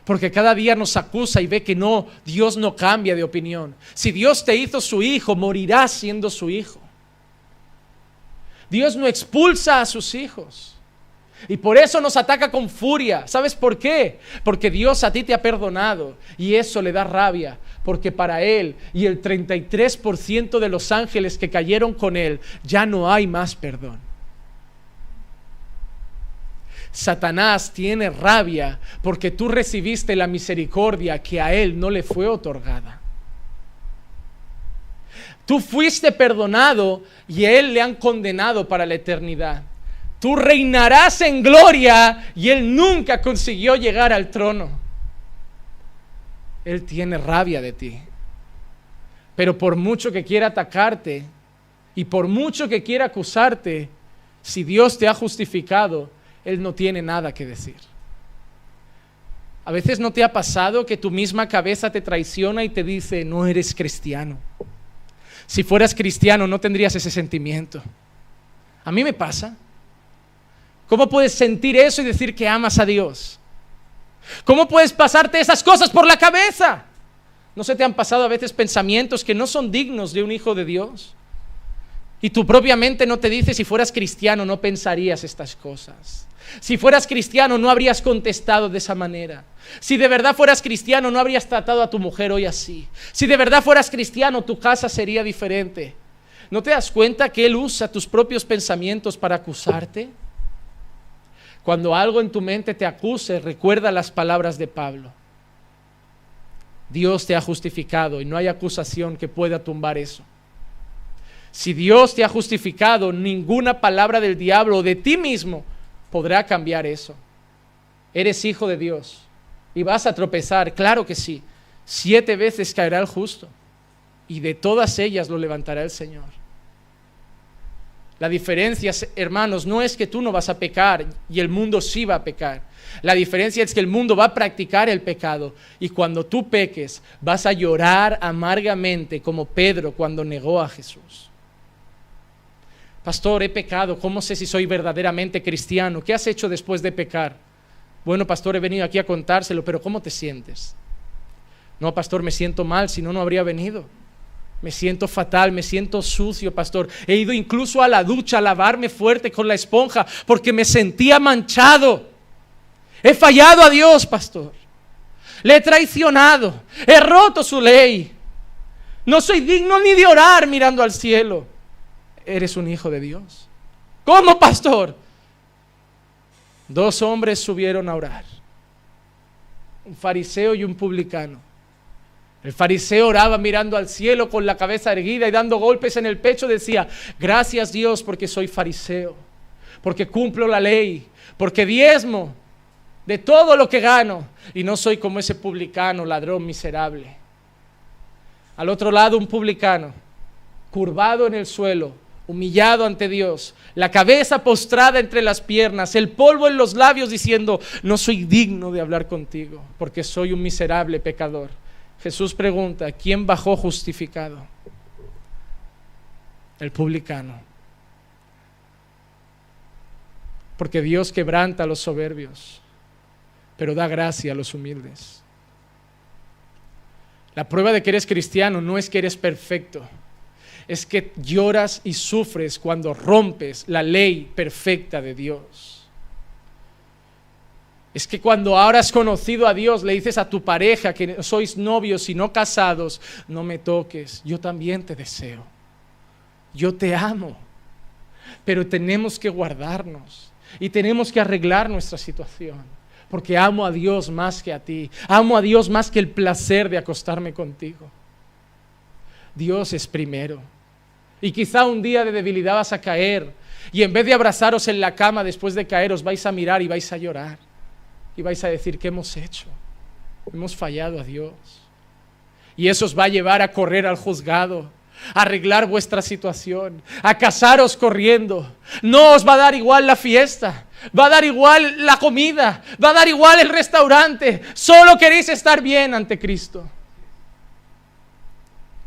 A: porque cada día nos acusa y ve que no, Dios no cambia de opinión. Si Dios te hizo su hijo, morirás siendo su hijo. Dios no expulsa a sus hijos. Y por eso nos ataca con furia. ¿Sabes por qué? Porque Dios a ti te ha perdonado y eso le da rabia. Porque para Él y el 33% de los ángeles que cayeron con Él ya no hay más perdón. Satanás tiene rabia porque tú recibiste la misericordia que a él no le fue otorgada. Tú fuiste perdonado y a él le han condenado para la eternidad. Tú reinarás en gloria y él nunca consiguió llegar al trono. Él tiene rabia de ti. Pero por mucho que quiera atacarte y por mucho que quiera acusarte, si Dios te ha justificado, él no tiene nada que decir. A veces no te ha pasado que tu misma cabeza te traiciona y te dice, no eres cristiano. Si fueras cristiano no tendrías ese sentimiento. A mí me pasa. ¿Cómo puedes sentir eso y decir que amas a Dios? ¿Cómo puedes pasarte esas cosas por la cabeza? ¿No se te han pasado a veces pensamientos que no son dignos de un hijo de Dios? Y tu propia mente no te dice si fueras cristiano no pensarías estas cosas. Si fueras cristiano no habrías contestado de esa manera. Si de verdad fueras cristiano no habrías tratado a tu mujer hoy así. Si de verdad fueras cristiano tu casa sería diferente. ¿No te das cuenta que Él usa tus propios pensamientos para acusarte? Cuando algo en tu mente te acuse, recuerda las palabras de Pablo. Dios te ha justificado y no hay acusación que pueda tumbar eso. Si Dios te ha justificado, ninguna palabra del diablo o de ti mismo podrá cambiar eso. Eres hijo de Dios y vas a tropezar, claro que sí. Siete veces caerá el justo y de todas ellas lo levantará el Señor. La diferencia, hermanos, no es que tú no vas a pecar y el mundo sí va a pecar. La diferencia es que el mundo va a practicar el pecado y cuando tú peques vas a llorar amargamente como Pedro cuando negó a Jesús. Pastor, he pecado, ¿cómo sé si soy verdaderamente cristiano? ¿Qué has hecho después de pecar? Bueno, pastor, he venido aquí a contárselo, pero ¿cómo te sientes? No, pastor, me siento mal, si no, no habría venido. Me siento fatal, me siento sucio, pastor. He ido incluso a la ducha a lavarme fuerte con la esponja porque me sentía manchado. He fallado a Dios, pastor. Le he traicionado. He roto su ley. No soy digno ni de orar mirando al cielo eres un hijo de Dios. ¿Cómo, pastor? Dos hombres subieron a orar, un fariseo y un publicano. El fariseo oraba mirando al cielo con la cabeza erguida y dando golpes en el pecho decía, gracias Dios porque soy fariseo, porque cumplo la ley, porque diezmo de todo lo que gano y no soy como ese publicano, ladrón miserable. Al otro lado un publicano, curvado en el suelo, humillado ante Dios, la cabeza postrada entre las piernas, el polvo en los labios diciendo, no soy digno de hablar contigo, porque soy un miserable pecador. Jesús pregunta, ¿quién bajó justificado? El publicano. Porque Dios quebranta a los soberbios, pero da gracia a los humildes. La prueba de que eres cristiano no es que eres perfecto es que lloras y sufres cuando rompes la ley perfecta de Dios. Es que cuando ahora has conocido a Dios, le dices a tu pareja que sois novios y no casados, no me toques, yo también te deseo. Yo te amo. Pero tenemos que guardarnos y tenemos que arreglar nuestra situación. Porque amo a Dios más que a ti. Amo a Dios más que el placer de acostarme contigo. Dios es primero. Y quizá un día de debilidad vas a caer. Y en vez de abrazaros en la cama después de caer, os vais a mirar y vais a llorar. Y vais a decir, ¿qué hemos hecho? Hemos fallado a Dios. Y eso os va a llevar a correr al juzgado, a arreglar vuestra situación, a casaros corriendo. No os va a dar igual la fiesta, va a dar igual la comida, va a dar igual el restaurante. Solo queréis estar bien ante Cristo.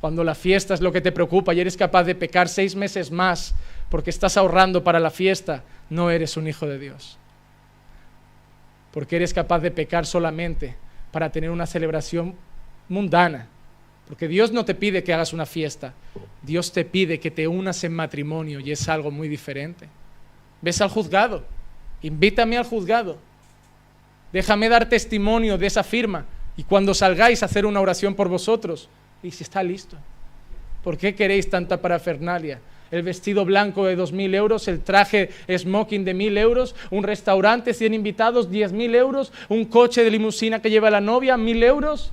A: Cuando la fiesta es lo que te preocupa y eres capaz de pecar seis meses más porque estás ahorrando para la fiesta, no eres un hijo de Dios. Porque eres capaz de pecar solamente para tener una celebración mundana. Porque Dios no te pide que hagas una fiesta, Dios te pide que te unas en matrimonio y es algo muy diferente. Ves al juzgado, invítame al juzgado, déjame dar testimonio de esa firma y cuando salgáis a hacer una oración por vosotros, y si está listo. ¿Por qué queréis tanta parafernalia? El vestido blanco de dos mil euros, el traje smoking de mil euros, un restaurante, 100 invitados, diez mil euros, un coche de limusina que lleva la novia, mil euros,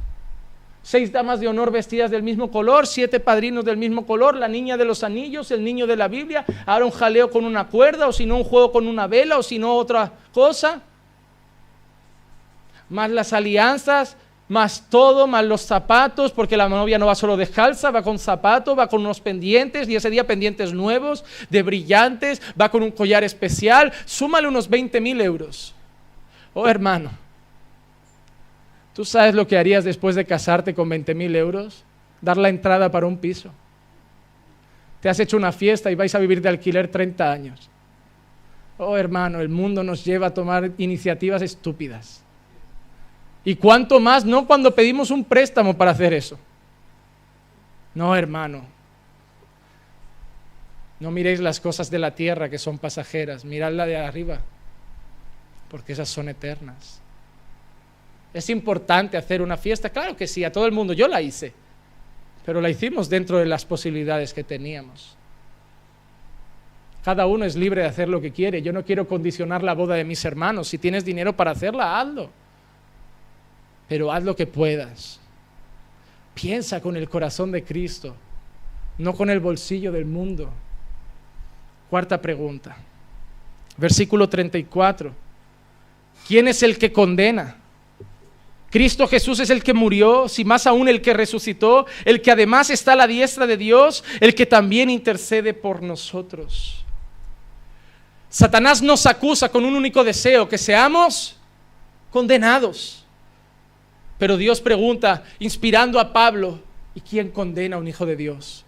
A: seis damas de honor vestidas del mismo color, siete padrinos del mismo color, la niña de los anillos, el niño de la Biblia, ahora un jaleo con una cuerda, o si no un juego con una vela, o si no otra cosa, más las alianzas, más todo, más los zapatos, porque la novia no va solo descalza, va con zapatos, va con unos pendientes, y ese día pendientes nuevos, de brillantes, va con un collar especial, súmale unos 20 mil euros. Oh hermano, ¿tú sabes lo que harías después de casarte con 20 mil euros? Dar la entrada para un piso. Te has hecho una fiesta y vais a vivir de alquiler 30 años. Oh hermano, el mundo nos lleva a tomar iniciativas estúpidas. Y cuánto más no cuando pedimos un préstamo para hacer eso. No, hermano. No miréis las cosas de la tierra que son pasajeras, mirad la de arriba, porque esas son eternas. ¿Es importante hacer una fiesta? Claro que sí, a todo el mundo. Yo la hice, pero la hicimos dentro de las posibilidades que teníamos. Cada uno es libre de hacer lo que quiere. Yo no quiero condicionar la boda de mis hermanos. Si tienes dinero para hacerla, hazlo. Pero haz lo que puedas. Piensa con el corazón de Cristo, no con el bolsillo del mundo. Cuarta pregunta. Versículo 34. ¿Quién es el que condena? Cristo Jesús es el que murió, si más aún el que resucitó, el que además está a la diestra de Dios, el que también intercede por nosotros. Satanás nos acusa con un único deseo, que seamos condenados. Pero Dios pregunta, inspirando a Pablo, ¿y quién condena a un hijo de Dios?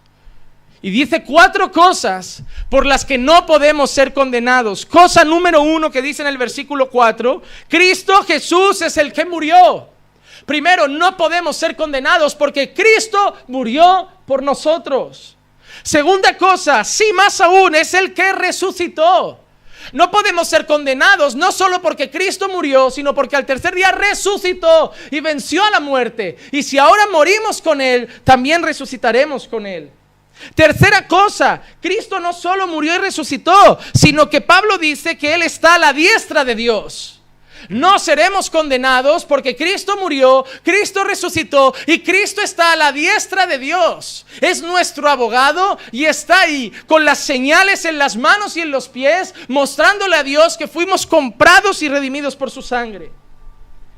A: Y dice cuatro cosas por las que no podemos ser condenados. Cosa número uno que dice en el versículo 4, Cristo Jesús es el que murió. Primero, no podemos ser condenados porque Cristo murió por nosotros. Segunda cosa, sí más aún, es el que resucitó. No podemos ser condenados no solo porque Cristo murió, sino porque al tercer día resucitó y venció a la muerte. Y si ahora morimos con Él, también resucitaremos con Él. Tercera cosa, Cristo no solo murió y resucitó, sino que Pablo dice que Él está a la diestra de Dios. No seremos condenados porque Cristo murió, Cristo resucitó y Cristo está a la diestra de Dios. Es nuestro abogado y está ahí con las señales en las manos y en los pies, mostrándole a Dios que fuimos comprados y redimidos por su sangre.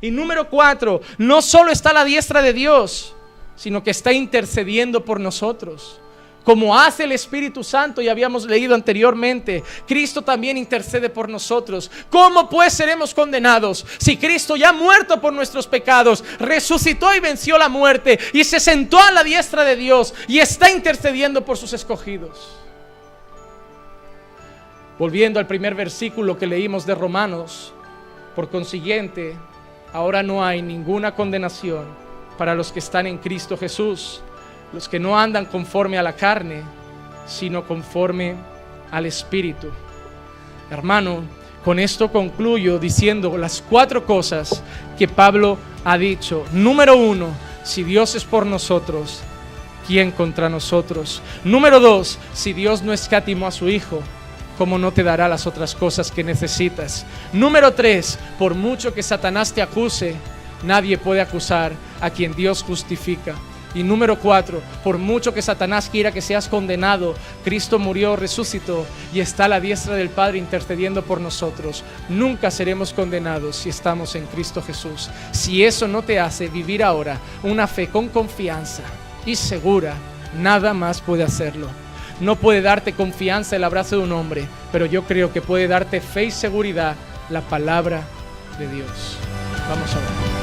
A: Y número cuatro, no solo está a la diestra de Dios, sino que está intercediendo por nosotros como hace el Espíritu Santo y habíamos leído anteriormente, Cristo también intercede por nosotros. ¿Cómo pues seremos condenados si Cristo ya muerto por nuestros pecados, resucitó y venció la muerte y se sentó a la diestra de Dios y está intercediendo por sus escogidos? Volviendo al primer versículo que leímos de Romanos, por consiguiente, ahora no hay ninguna condenación para los que están en Cristo Jesús los que no andan conforme a la carne, sino conforme al Espíritu. Hermano, con esto concluyo diciendo las cuatro cosas que Pablo ha dicho. Número uno, si Dios es por nosotros, ¿quién contra nosotros? Número dos, si Dios no escatimó a su Hijo, ¿cómo no te dará las otras cosas que necesitas? Número tres, por mucho que Satanás te acuse, nadie puede acusar a quien Dios justifica. Y número cuatro, por mucho que Satanás quiera que seas condenado, Cristo murió, resucitó y está a la diestra del Padre intercediendo por nosotros. Nunca seremos condenados si estamos en Cristo Jesús. Si eso no te hace vivir ahora una fe con confianza y segura, nada más puede hacerlo. No puede darte confianza el abrazo de un hombre, pero yo creo que puede darte fe y seguridad la palabra de Dios. Vamos a ver.